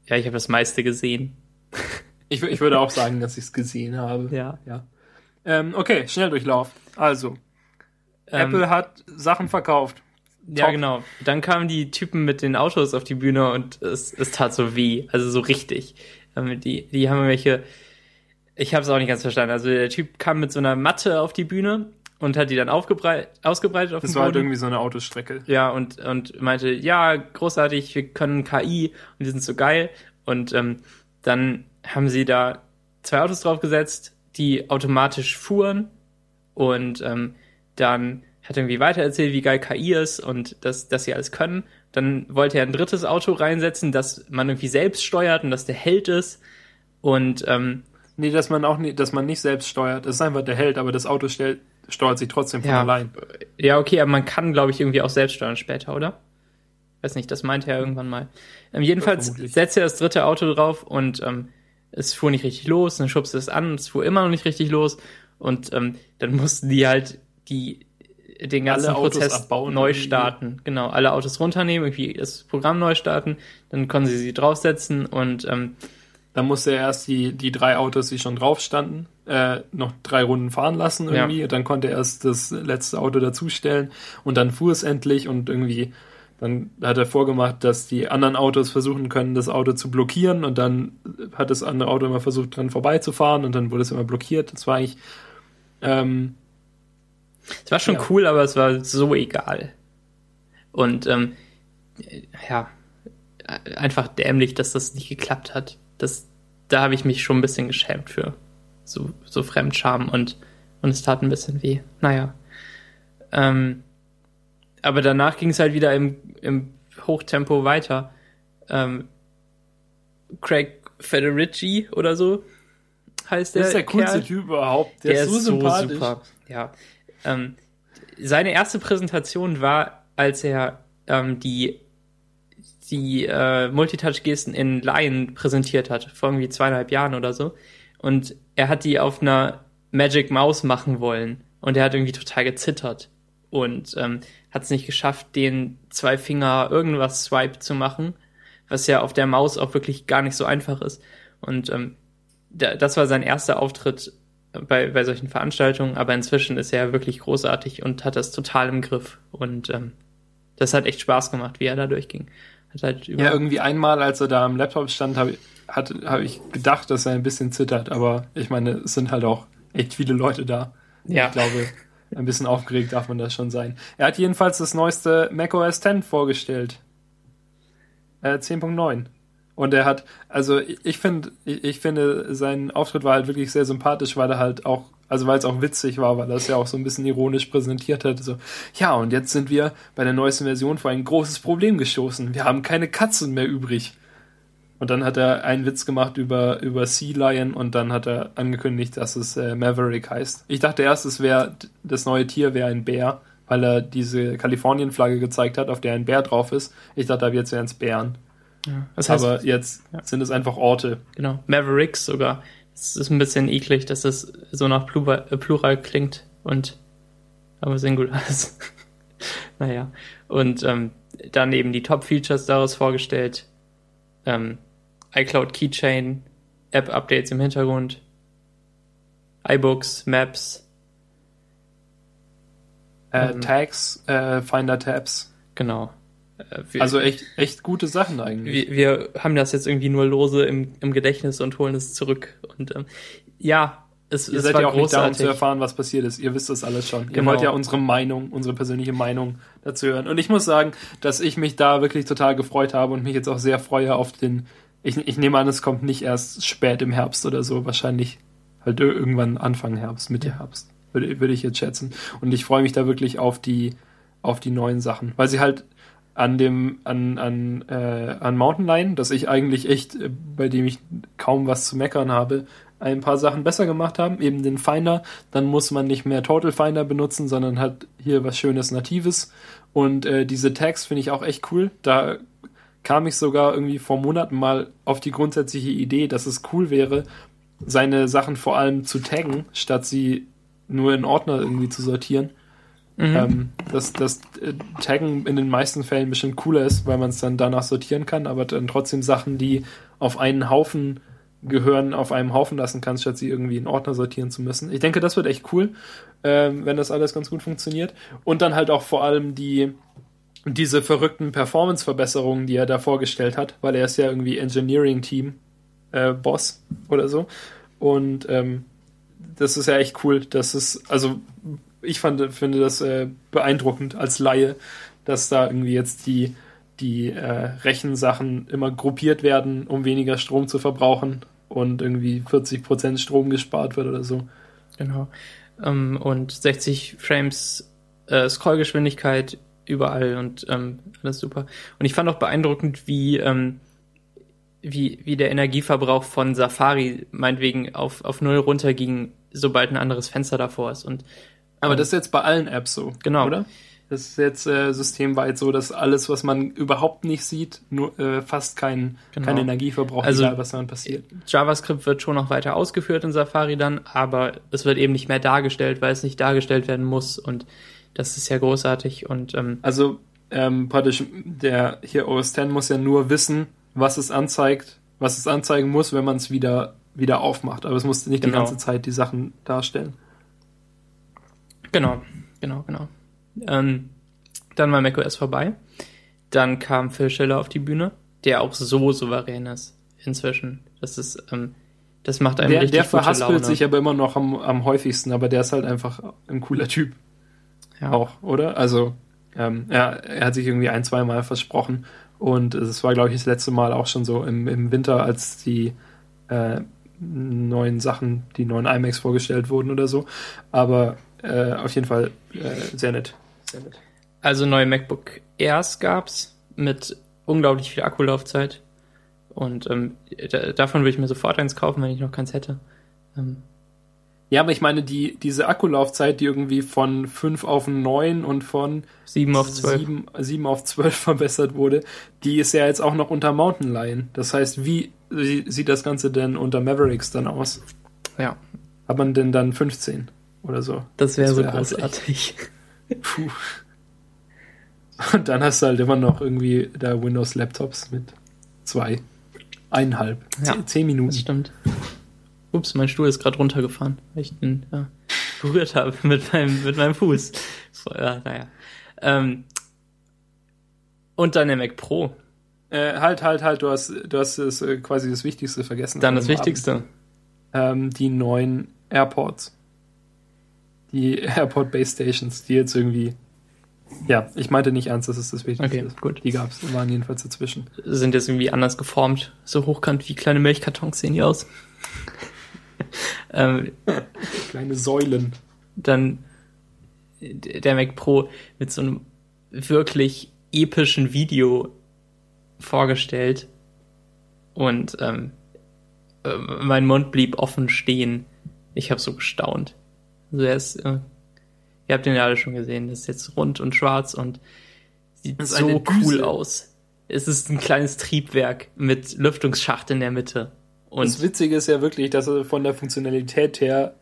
ja, ich habe das meiste gesehen. Ich, ich würde auch sagen, dass ich es gesehen habe. Ja. ja. Ähm, okay, Schnelldurchlauf. Also, Ähm, Apple hat Sachen verkauft. Ja, Top. genau. Dann kamen die Typen mit den Autos auf die Bühne und es, es tat so weh. Also so richtig. Ähm, Die, die haben welche. Ich habe es auch nicht ganz verstanden. Also der Typ kam mit so einer Matte auf die Bühne und hat die dann aufgebreit, ausgebreitet auf Das war halt Boden. irgendwie so eine Autostrecke. ja, und, und meinte, ja, großartig, wir können KI und die sind so geil. Und ähm, dann haben sie da zwei Autos draufgesetzt, die automatisch fuhren und ähm, dann hat er irgendwie weitererzählt, wie geil KI ist und dass, dass sie alles können. Dann wollte er ein drittes Auto reinsetzen, das man irgendwie selbst steuert und das der Held ist. Und ähm, Nee, dass man auch nie, dass man nicht selbst steuert. Das ist einfach der Held, aber das Auto stellt, steuert sich trotzdem von Ja. allein. ja, okay, aber man kann, glaube ich, irgendwie auch selbst steuern später, oder? Weiß nicht, das meinte er irgendwann mal. Ähm, jedenfalls setzte er das dritte Auto drauf und ähm, es fuhr nicht richtig los, dann schubste es an es fuhr immer noch nicht richtig los. Und ähm, dann mussten die halt die den ganzen Alle Autos Prozess abbauen neu starten. Genau, alle Autos runternehmen, irgendwie das Programm neu starten, dann konnten sie sie draufsetzen und ähm, Dann musste er erst die, die drei Autos, die schon drauf standen, äh, noch drei Runden fahren lassen irgendwie. Ja. Und dann konnte er erst das letzte Auto dazustellen und dann fuhr es endlich und irgendwie dann hat er vorgemacht, dass die anderen Autos versuchen können, das Auto zu blockieren und dann hat das andere Auto immer versucht, dran vorbeizufahren und dann wurde es immer blockiert. Das war eigentlich ähm, Es war schon Ja. cool, aber es war so egal. Und ähm, ja, einfach dämlich, dass das nicht geklappt hat. Das, da habe ich mich schon ein bisschen geschämt für. So, so Fremdscham und, und es tat ein bisschen weh. Naja. Ähm, aber danach ging es halt wieder im, im Hochtempo weiter. Ähm, Craig Federici oder so heißt der. Das ist der coolste Kerl. Typ überhaupt. Der, Der ist so sympathisch. super. Ja. Ähm, seine erste Präsentation war, als er ähm, die die äh, Multitouch-Gesten in Lion präsentiert hat, vor irgendwie zweieinhalb Jahren oder so. Und er hat die auf einer Magic Mouse machen wollen. Und er hat irgendwie total gezittert. Und ähm, hat es nicht geschafft, den zwei Finger irgendwas Swipe zu machen, was ja auf der Maus auch wirklich gar nicht so einfach ist. Und ähm, da, das war sein erster Auftritt bei, bei solchen Veranstaltungen, aber inzwischen ist er wirklich großartig und hat das total im Griff. Und ähm, das hat echt Spaß gemacht, wie er da durchging. Halt Ja, irgendwie einmal, als er da am Laptop stand, habe hab ich gedacht, dass er ein bisschen zittert. Aber ich meine, es sind halt auch echt viele Leute da. Ja. Ich glaube, ein bisschen aufgeregt darf man das schon sein. Er hat jedenfalls das neueste macOS 10 vorgestellt. Äh, 10.9. Und er hat, also ich, ich finde, ich, ich finde, sein Auftritt war halt wirklich sehr sympathisch, weil er halt auch, also weil es auch witzig war, weil er es ja auch so ein bisschen ironisch präsentiert hat. So, ja, und jetzt sind wir bei der neuesten Version vor ein großes Problem gestoßen. Wir haben keine Katzen mehr übrig. Und dann hat er einen Witz gemacht über, über Sea Lion und dann hat er angekündigt, dass es äh, Maverick heißt. Ich dachte erst, es wäre, das neue Tier wäre ein Bär, weil er diese Kalifornien-Flagge gezeigt hat, auf der ein Bär drauf ist. Ich dachte, ab jetzt wären es Bären. ja. Das heißt, Aber jetzt ja. sind es einfach Orte. genau, Mavericks sogar. Es ist ein bisschen eklig, dass es so nach Plural, äh, Plural klingt und aber Singular ist. naja. Und ähm, dann eben die Top-Features daraus vorgestellt. Ähm, iCloud Keychain, App-Updates im Hintergrund, iBooks, Maps, Äh, Ähm. Tags, äh, Finder-Tabs. genau. Äh, wir, Also echt, echt gute Sachen eigentlich. wir, wir haben das jetzt irgendwie nur lose im, im Gedächtnis und holen es zurück. Und ähm, ja, es, Ihr es seid ja auch nicht da, um großartig. zu erfahren, was passiert ist. Ihr wisst das alles schon. Ihr Genau. wollt ja unsere Meinung, unsere persönliche Meinung dazu hören. Und ich muss sagen, dass ich mich da wirklich total gefreut habe und mich jetzt auch sehr freue auf den. Ich, ich nehme an, es kommt nicht erst spät im Herbst oder so. Wahrscheinlich halt ir- irgendwann Anfang Herbst, Mitte Herbst. Würde, würde ich jetzt schätzen. Und ich freue mich da wirklich auf die, auf die neuen Sachen. Weil sie halt an dem, an, an, äh, an Mountain Lion, das ich eigentlich echt, äh, bei dem ich kaum was zu meckern habe, ein paar Sachen besser gemacht haben, eben den Finder, dann muss man nicht mehr Total Finder benutzen, sondern hat hier was schönes Natives und äh, diese Tags finde ich auch echt cool. Da kam ich sogar irgendwie vor Monaten mal auf die grundsätzliche Idee, dass es cool wäre, seine Sachen vor allem zu taggen, statt sie nur in Ordner irgendwie zu sortieren. Mhm. Ähm, dass das äh, Taggen in den meisten Fällen bestimmt cooler ist, weil man es dann danach sortieren kann, aber dann trotzdem Sachen, die auf einen Haufen gehören, auf einem Haufen lassen kann, statt sie irgendwie in Ordner sortieren zu müssen. Ich denke, das wird echt cool, ähm, wenn das alles ganz gut funktioniert. Und dann halt auch vor allem die diese verrückten Performance-Verbesserungen, die er da vorgestellt hat, weil er ist ja irgendwie Engineering-Team äh, oder so. Und ähm, das ist ja echt cool. Das ist, also ich fand, finde das äh, beeindruckend als Laie, dass da irgendwie jetzt die, die äh, Rechensachen immer gruppiert werden, um weniger Strom zu verbrauchen und irgendwie 40% Strom gespart wird oder so. Genau. Ähm, und 60 Frames äh, Scrollgeschwindigkeit überall und ähm, alles super. Und ich fand auch beeindruckend, wie, ähm, wie, wie der Energieverbrauch von Safari meinetwegen auf, auf null runterging, sobald ein anderes Fenster davor ist. Und Aber das ist jetzt bei allen Apps so, Genau. oder? Das ist jetzt äh, systemweit so, dass alles, was man überhaupt nicht sieht, nur äh, fast kein, Genau. keine Energie verbraucht, Also- egal was dann passiert. JavaScript wird schon noch weiter ausgeführt in Safari dann, aber es wird eben nicht mehr dargestellt, weil es nicht dargestellt werden muss. Und das ist ja großartig. Und ähm, Also ähm, praktisch der hier OS X muss ja nur wissen, was es anzeigt, was es anzeigen muss, wenn man es wieder wieder aufmacht. Aber es muss nicht die Genau. ganze Zeit die Sachen darstellen. Genau, genau, genau. Ähm, dann war macOS vorbei. Dann kam Phil Schiller auf die Bühne, der auch so souverän ist inzwischen. Das ist, ähm, das macht einem Der, richtig der verhaspelt sich aber immer noch am, am häufigsten, aber der ist halt einfach ein cooler Typ ja. auch, oder? Also ähm, er, er hat sich irgendwie ein, zwei Mal versprochen Und es war, glaube ich, das letzte Mal auch schon so im, im Winter, als die äh, neuen Sachen, die neuen iMacs vorgestellt wurden oder so. Aber äh, auf jeden Fall äh, sehr nett. Sehr nett. Also neue MacBook Airs gab's mit unglaublich viel Akkulaufzeit. Und ähm, da, davon würde ich mir sofort eins kaufen, wenn ich noch keins hätte. Ähm, ja, aber ich meine, die, diese Akkulaufzeit, die irgendwie von 5 auf 9 und von 7 auf 12. 7, 7 auf 12 verbessert wurde, die ist ja jetzt auch noch unter Mountain Lion. Das heißt, wie sieht das Ganze denn unter Mavericks dann aus? Ja. Hat man denn dann 15 oder so? Das wäre wär so halt großartig. Puh. Und dann hast du halt immer noch irgendwie da Windows-Laptops mit zwei, eineinhalb, Ja, zehn, zehn Minuten. Das stimmt. Ups, mein Stuhl ist gerade runtergefahren, weil ich den ja, berührt habe mit meinem, mit meinem Fuß. So, ja, naja. Ähm, und dann der Mac Pro. Äh, halt, halt, halt, du hast, du hast das, äh, quasi das Wichtigste vergessen. Dann an das Wichtigste. Ähm, die neuen AirPods. Die AirPod Base Stations, die jetzt irgendwie. Ja, ich meinte nicht ernst, das ist das Wichtigste. Okay, gut. Die gab's, waren jedenfalls dazwischen. Sind jetzt irgendwie anders geformt. So hochkant wie kleine Milchkartons sehen die aus. ähm, Kleine Säulen. dann der Mac Pro mit so einem wirklich epischen Video vorgestellt und ähm, äh, mein Mund blieb offen stehen. Ich habe so gestaunt. Also er ist, äh, ihr habt den ja alle schon gesehen, das ist jetzt rund und schwarz und sieht so cool aus. Es ist ein kleines Triebwerk mit Lüftungsschacht in der Mitte. Und das Witzige ist ja wirklich, dass er von der Funktionalität her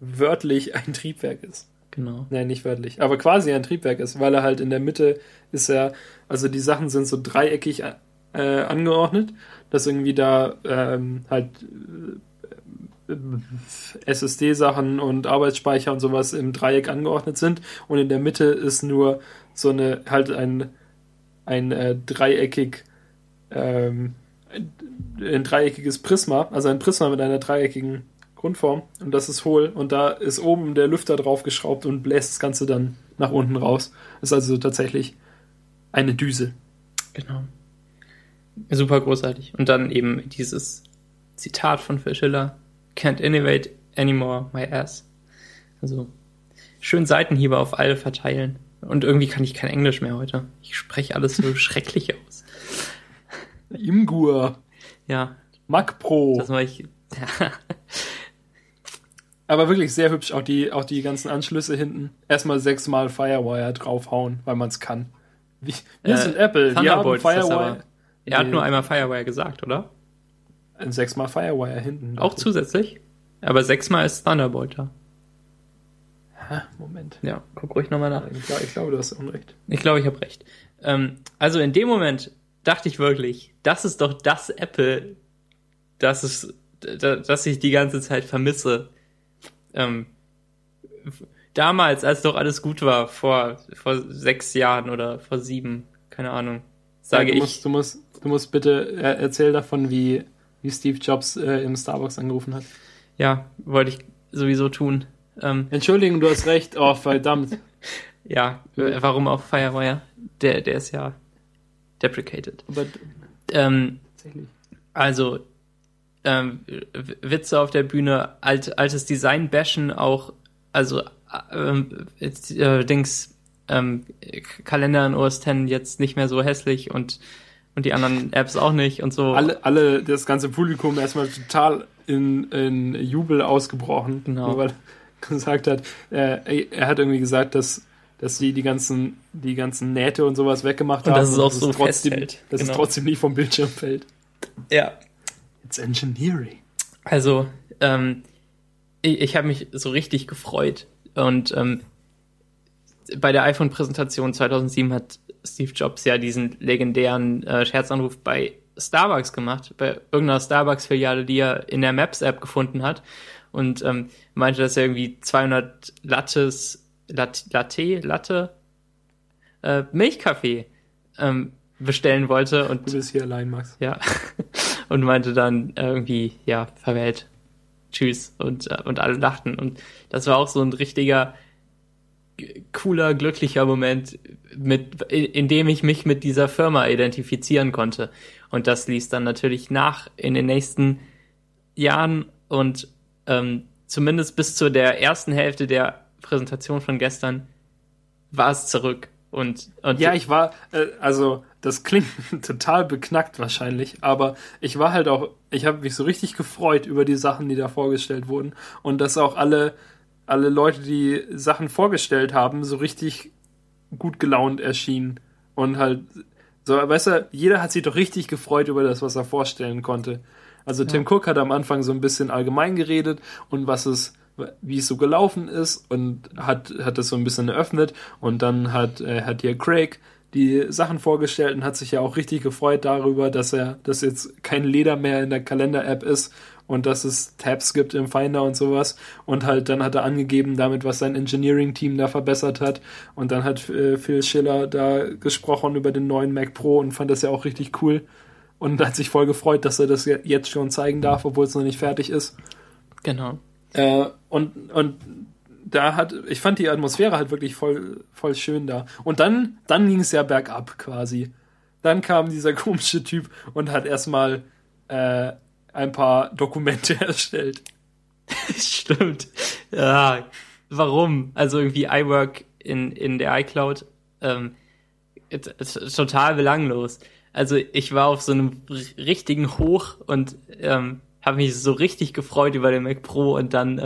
wörtlich ein Triebwerk ist. genau. Nein, nicht wörtlich, aber quasi ein Triebwerk ist, weil er halt in der Mitte ist er, also die Sachen sind so dreieckig äh, angeordnet, dass irgendwie da ähm, halt äh, SSD-Sachen und Arbeitsspeicher und sowas im Dreieck angeordnet sind und in der Mitte ist nur so eine halt ein ein äh, dreieckig ähm, ein, dreieckiges Prisma, also ein Prisma mit einer dreieckigen Grundform und das ist hohl und da ist oben der Lüfter drauf geschraubt und bläst das Ganze dann nach unten raus. Ist also tatsächlich eine Düse. Genau. Super großartig. Und dann eben dieses Zitat von Phil Can't innovate anymore, my ass. Also schön Seitenhiebe auf alle verteilen. Und irgendwie kann ich kein Englisch mehr heute. Ich spreche alles so schrecklich aus. Imgur, Ja, Mac Pro. das war ich. Ja. Aber wirklich sehr hübsch, auch die, auch die ganzen Anschlüsse hinten. Erstmal sechsmal Firewire draufhauen, weil man es kann. Wie, wir Äh, sind Apple, wir haben Firewire. aber. Er hat nur einmal Firewire gesagt, oder? Ein Sechsmal Firewire hinten. Auch zusätzlich? Aber sechsmal ist Thunderbolt da. Moment. Ja, guck ruhig nochmal nach. Ich glaube, ich glaube, du hast Unrecht. Ich glaube, ich habe recht. Ähm, also in dem Moment dachte ich wirklich, das ist doch das Apple, das ist, da- das ich die ganze Zeit vermisse. Ähm, damals, als doch alles gut war, vor, vor sechs Jahren oder vor sieben, keine Ahnung, sage ja, du ich. Musst, du, musst, du musst bitte äh, erzähl davon, wie, wie Steve Jobs äh, im Starbucks angerufen hat. Ja, wollte ich sowieso tun. Ähm, Entschuldigung, du hast recht. Oh, verdammt. ja, äh, warum auch Firewire? Der, der ist ja deprecated. Aber Ähm, tatsächlich. Also, ähm, Witze auf der Bühne, alt, altes Design bashen auch, also, ähm, jetzt, äh, Dings, ähm, Kalender in OS X jetzt nicht mehr so hässlich und, und die anderen Apps auch nicht und so. Alle, alle, das ganze Publikum erstmal total in, in Jubel ausgebrochen. Genau. Nur weil er gesagt hat, äh, er hat irgendwie gesagt, dass, dass sie die ganzen, die ganzen Nähte und sowas weggemacht Und haben. dass es auch so trotzdem, festhält. dass Genau. es trotzdem nicht vom Bildschirm fällt. Ja. It's engineering. Also, ähm, ich, ich habe mich so richtig gefreut. Und ähm, bei der iPhone-Präsentation 2007 hat Steve Jobs ja diesen legendären äh, Scherzanruf bei Starbucks gemacht, bei irgendeiner Starbucks-Filiale, die er in der Maps-App gefunden hat. Und ähm, meinte, dass er irgendwie 200 Lattes, Latte, Latte, Latte äh, Milchkaffee ähm, bestellen wollte. Und Du bist hier allein, Max. ja. Und meinte dann irgendwie, ja, verwählt. Tschüss. Und, äh, und alle lachten. Und das war auch so ein richtiger cooler, glücklicher Moment, mit, in dem ich mich mit dieser Firma identifizieren konnte. Und das ließ dann natürlich nach in den nächsten Jahren und ähm, zumindest bis zu der ersten Hälfte der Präsentation von gestern war es zurück. Und, und ja, ich war, äh, also das klingt total beknackt wahrscheinlich, aber ich war halt auch, ich habe mich so richtig gefreut über die Sachen, die da vorgestellt wurden und dass auch alle, alle Leute, die Sachen vorgestellt haben, so richtig gut gelaunt erschienen und halt so, weißt du, jeder hat sich doch richtig gefreut über das, was er vorstellen konnte. Also Tim ja. Cook hat am Anfang so ein bisschen allgemein geredet und was es wie es so gelaufen ist und hat, hat das so ein bisschen eröffnet und dann hat, äh, hat hier Craig die Sachen vorgestellt und hat sich ja auch richtig gefreut darüber, dass er, dass jetzt kein Leder mehr in der Kalender-App ist und dass es Tabs gibt im Finder und sowas. Und halt dann hat er angegeben damit, was sein Engineering-Team da verbessert hat. Und dann hat äh, Phil Schiller da gesprochen über den neuen Mac Pro und fand das ja auch richtig cool. Und hat sich voll gefreut, dass er das jetzt schon zeigen darf, obwohl es noch nicht fertig ist. Genau. Äh, und, und da hat, ich fand die Atmosphäre halt wirklich voll, voll schön da. Und dann, dann ging es ja bergab quasi. Dann kam dieser komische Typ und hat erstmal äh, ein paar Dokumente erstellt. Stimmt. Ja, warum? Also irgendwie iWork in, in der iCloud, ähm, total belanglos. Also ich war auf so einem richtigen Hoch und ähm, habe mich so richtig gefreut über den Mac Pro und dann,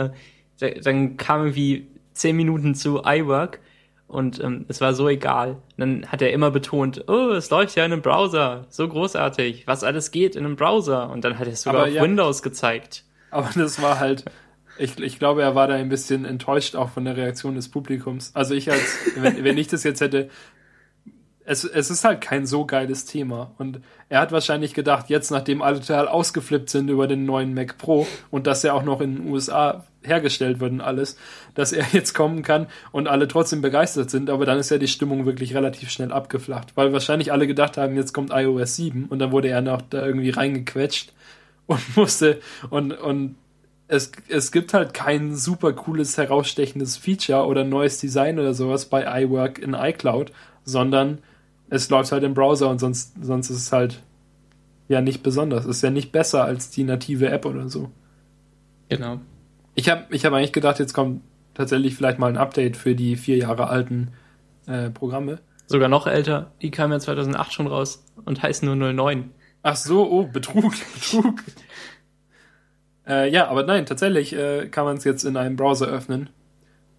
äh, dann kam irgendwie zehn Minuten zu iWork und ähm, es war so egal. dann hat er immer betont, oh, es läuft ja in einem Browser, so großartig, was alles geht in einem Browser. Und dann hat er es sogar Aber auf ja, Windows gezeigt. Aber das war halt, ich, ich glaube, er war da ein bisschen enttäuscht auch von der Reaktion des Publikums. Also ich als, wenn, wenn ich das jetzt hätte es, es ist halt kein so geiles Thema. Und er hat wahrscheinlich gedacht, jetzt nachdem alle total ausgeflippt sind über den neuen Mac Pro und dass er auch noch in den USA hergestellt wird und alles, dass er jetzt kommen kann und alle trotzdem begeistert sind, aber dann ist ja die Stimmung wirklich relativ schnell abgeflacht, weil wahrscheinlich alle gedacht haben, jetzt kommt iOS 7 und dann wurde er noch da irgendwie reingequetscht und musste und, und es, es gibt halt kein super cooles, herausstechendes Feature oder neues Design oder sowas bei iWork in iCloud, sondern es läuft halt im Browser und sonst, sonst ist es halt ja nicht besonders. Es ist ja nicht besser als die native App oder so. Genau. Ich habe ich hab eigentlich gedacht, jetzt kommt tatsächlich vielleicht mal ein Update für die vier Jahre alten äh, Programme. Sogar noch älter. Die kamen ja 2008 schon raus und heißen nur 09. Ach so, oh, Betrug, Betrug. äh, ja, aber nein, tatsächlich äh, kann man es jetzt in einem Browser öffnen,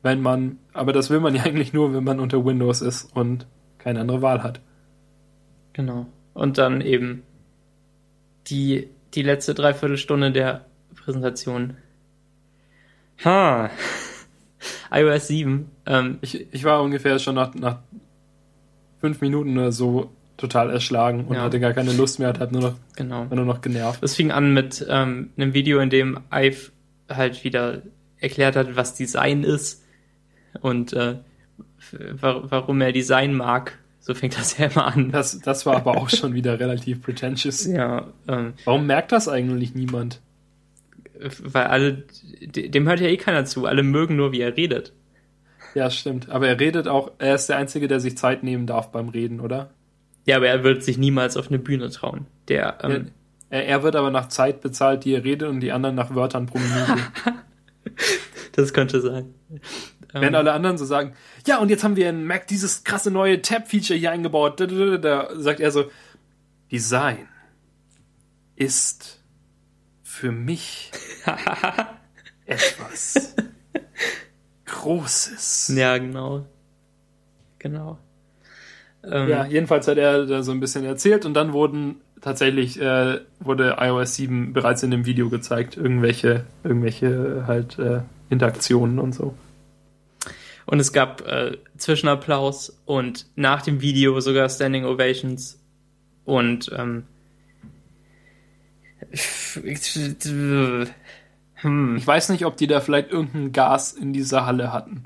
wenn man, aber das will man ja eigentlich nur, wenn man unter Windows ist und keine andere Wahl hat. Genau. Und dann eben die, die letzte Dreiviertelstunde der Präsentation. Ha. iOS 7. Ähm, ich, ich war ungefähr schon nach, nach fünf Minuten oder so total erschlagen und ja. hatte gar keine Lust mehr, hat nur noch, genau. nur noch genervt. Es fing an mit ähm, einem Video, in dem Ive halt wieder erklärt hat, was Design ist und äh, warum er Design mag. So fängt das ja immer an. Das, das war aber auch schon wieder relativ pretentious. Ja. Ähm, warum merkt das eigentlich niemand? Weil alle, dem hört ja eh keiner zu. Alle mögen nur, wie er redet. Ja, stimmt. Aber er redet auch, er ist der Einzige, der sich Zeit nehmen darf beim Reden, oder? Ja, aber er wird sich niemals auf eine Bühne trauen. Der, ähm, er, er wird aber nach Zeit bezahlt, die er redet, und die anderen nach Wörtern pro Minute. das könnte sein. Während ähm. alle anderen so sagen, ja, und jetzt haben wir in Mac dieses krasse neue Tab-Feature hier eingebaut. Da sagt er so, Design ist für mich etwas Großes. Ja, genau. Genau. Ähm, ja, jedenfalls hat er da so ein bisschen erzählt und dann wurden tatsächlich äh, wurde iOS 7 bereits in dem Video gezeigt, irgendwelche, irgendwelche halt äh, Interaktionen und so. Und es gab äh, Zwischenapplaus und nach dem Video sogar Standing Ovations. Und ähm, hm. ich weiß nicht, ob die da vielleicht irgendein Gas in dieser Halle hatten.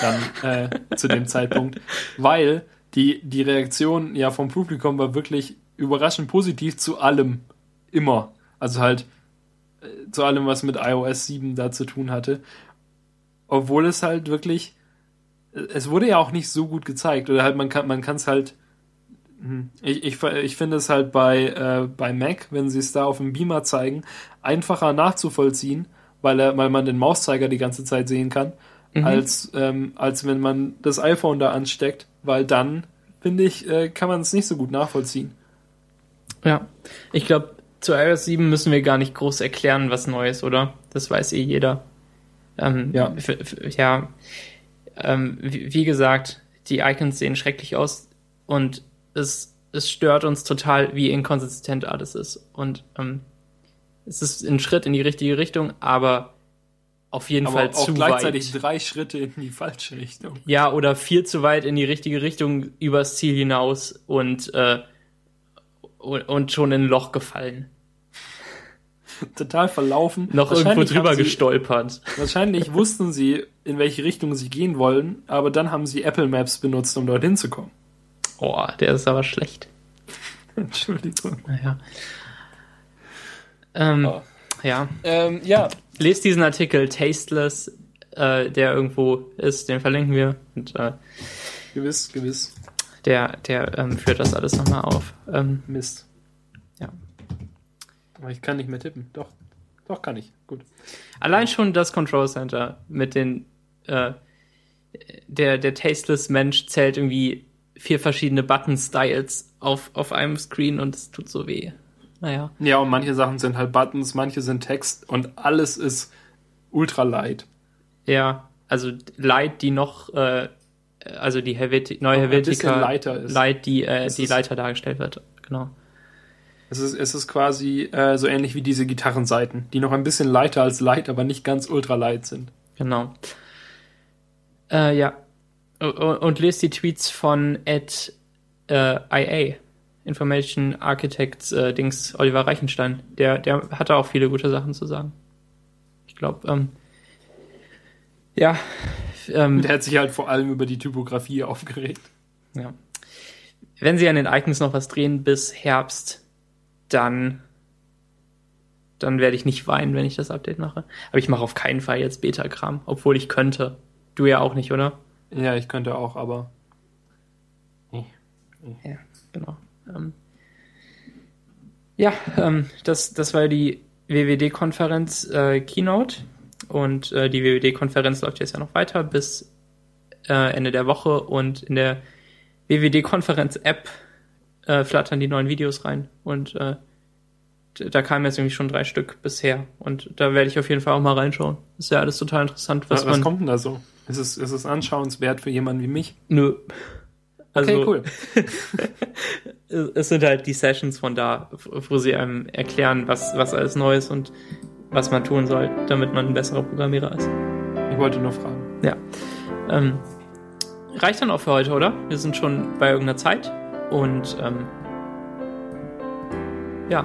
Dann äh, zu dem Zeitpunkt. Weil die, die Reaktion ja vom Publikum war wirklich überraschend positiv zu allem. Immer. Also halt zu allem, was mit iOS 7 da zu tun hatte. Obwohl es halt wirklich es wurde ja auch nicht so gut gezeigt. Oder halt, man kann man kann es halt. hm, Ich, ich, ich finde es halt bei, äh, bei Mac, wenn sie es da auf dem Beamer zeigen, einfacher nachzuvollziehen, weil, er, weil man den Mauszeiger die ganze Zeit sehen kann, Mhm. als, ähm, als wenn man das iPhone da ansteckt, weil dann, finde ich, äh, kann man es nicht so gut nachvollziehen. Ja. Ich glaube, zu iOS 7 müssen wir gar nicht groß erklären, was neu ist, oder? Das weiß eh jeder. Ähm, Ja. ja. Ähm, wie, wie gesagt, die Icons sehen schrecklich aus und es, es stört uns total, wie inkonsistent alles ist. Und ähm, es ist ein Schritt in die richtige Richtung, aber auf jeden Aber Fall auch zu gleichzeitig weit. drei Schritte in die falsche Richtung. Ja, oder viel zu weit in die richtige Richtung übers Ziel hinaus und, äh, und, schon in ein Loch gefallen. Total verlaufen. Noch irgendwo drüber sie- gestolpert. Wahrscheinlich wussten sie, in welche Richtung sie gehen wollen, aber dann haben sie Apple Maps benutzt, um dorthin zu kommen. Oh, der ist aber schlecht. Entschuldigung. Naja. Ähm, Oh. Ja. Ähm, ja, Lest diesen Artikel Tasteless, äh, der irgendwo ist, den verlinken wir. Und äh, gewiss, gewiss. Der, der ähm, führt das alles nochmal auf. Ähm, Mist. Ja. Aber ich kann nicht mehr tippen. Doch, doch kann ich. Gut. Allein schon das Control Center mit den äh, der, der tasteless Mensch zählt irgendwie vier verschiedene Button-Styles auf, auf einem Screen und es tut so weh. Naja. Ja, und manche Sachen sind halt Buttons, manche sind Text und alles ist ultra light. Ja, also Light, die noch, äh, also die Helveti neue Helvetica lighter ist. Light, die, äh, Es die ist- Leiter dargestellt wird. Genau. Es ist, es ist quasi äh, so ähnlich wie diese Gitarrenseiten, die noch ein bisschen lighter als light, aber nicht ganz ultra light sind. Genau. Äh, ja. O- Und lest die Tweets von Ed äh, IA, Information Architects äh, Dings, Oliver Reichenstein. Der, der hatte auch viele gute Sachen zu sagen. Ich glaube, ähm, ja, ähm, Der hat sich halt vor allem über die Typografie aufgeregt. ja. Wenn sie an den Icons noch was drehen bis Herbst, dann dann werde ich nicht weinen, wenn ich das Update mache. Aber ich mache auf keinen Fall jetzt Beta-Kram, obwohl ich könnte. Du ja auch nicht, oder? Ja, ich könnte auch, aber Ja, genau. Ähm, ja, ähm, das, das war die WWD-Konferenz äh, Keynote und äh, die WWD-Konferenz läuft jetzt ja noch weiter bis äh, Ende der Woche und in der WWD-Konferenz-App äh, flattern die neuen Videos rein und äh, da kamen jetzt irgendwie schon drei Stück bisher und da werde ich auf jeden Fall auch mal reinschauen. Ist ja alles total interessant, was, was, was kommt denn da so? Ist es, ist es anschauenswert für jemanden wie mich? Nö. Okay, Also- cool. es sind halt die Sessions von da, wo sie einem erklären, was, was alles neu ist und was man tun soll, damit man ein besserer Programmierer ist. Ich wollte nur fragen. Ja. Ähm, reicht dann auch für heute, oder? Wir sind schon bei irgendeiner Zeit und ähm, ja.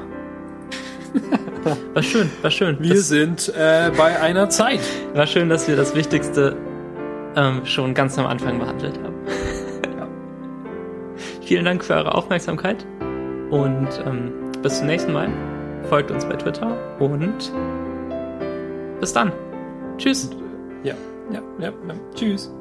War schön, war schön. Wir Das sind äh, bei einer Zeit. war schön, dass wir das Wichtigste ähm, schon ganz am Anfang behandelt haben. Vielen Dank für eure Aufmerksamkeit und ähm, bis zum nächsten Mal. Folgt uns bei Twitter und bis dann. Tschüss. Ja, ja, ja. ja. Tschüss.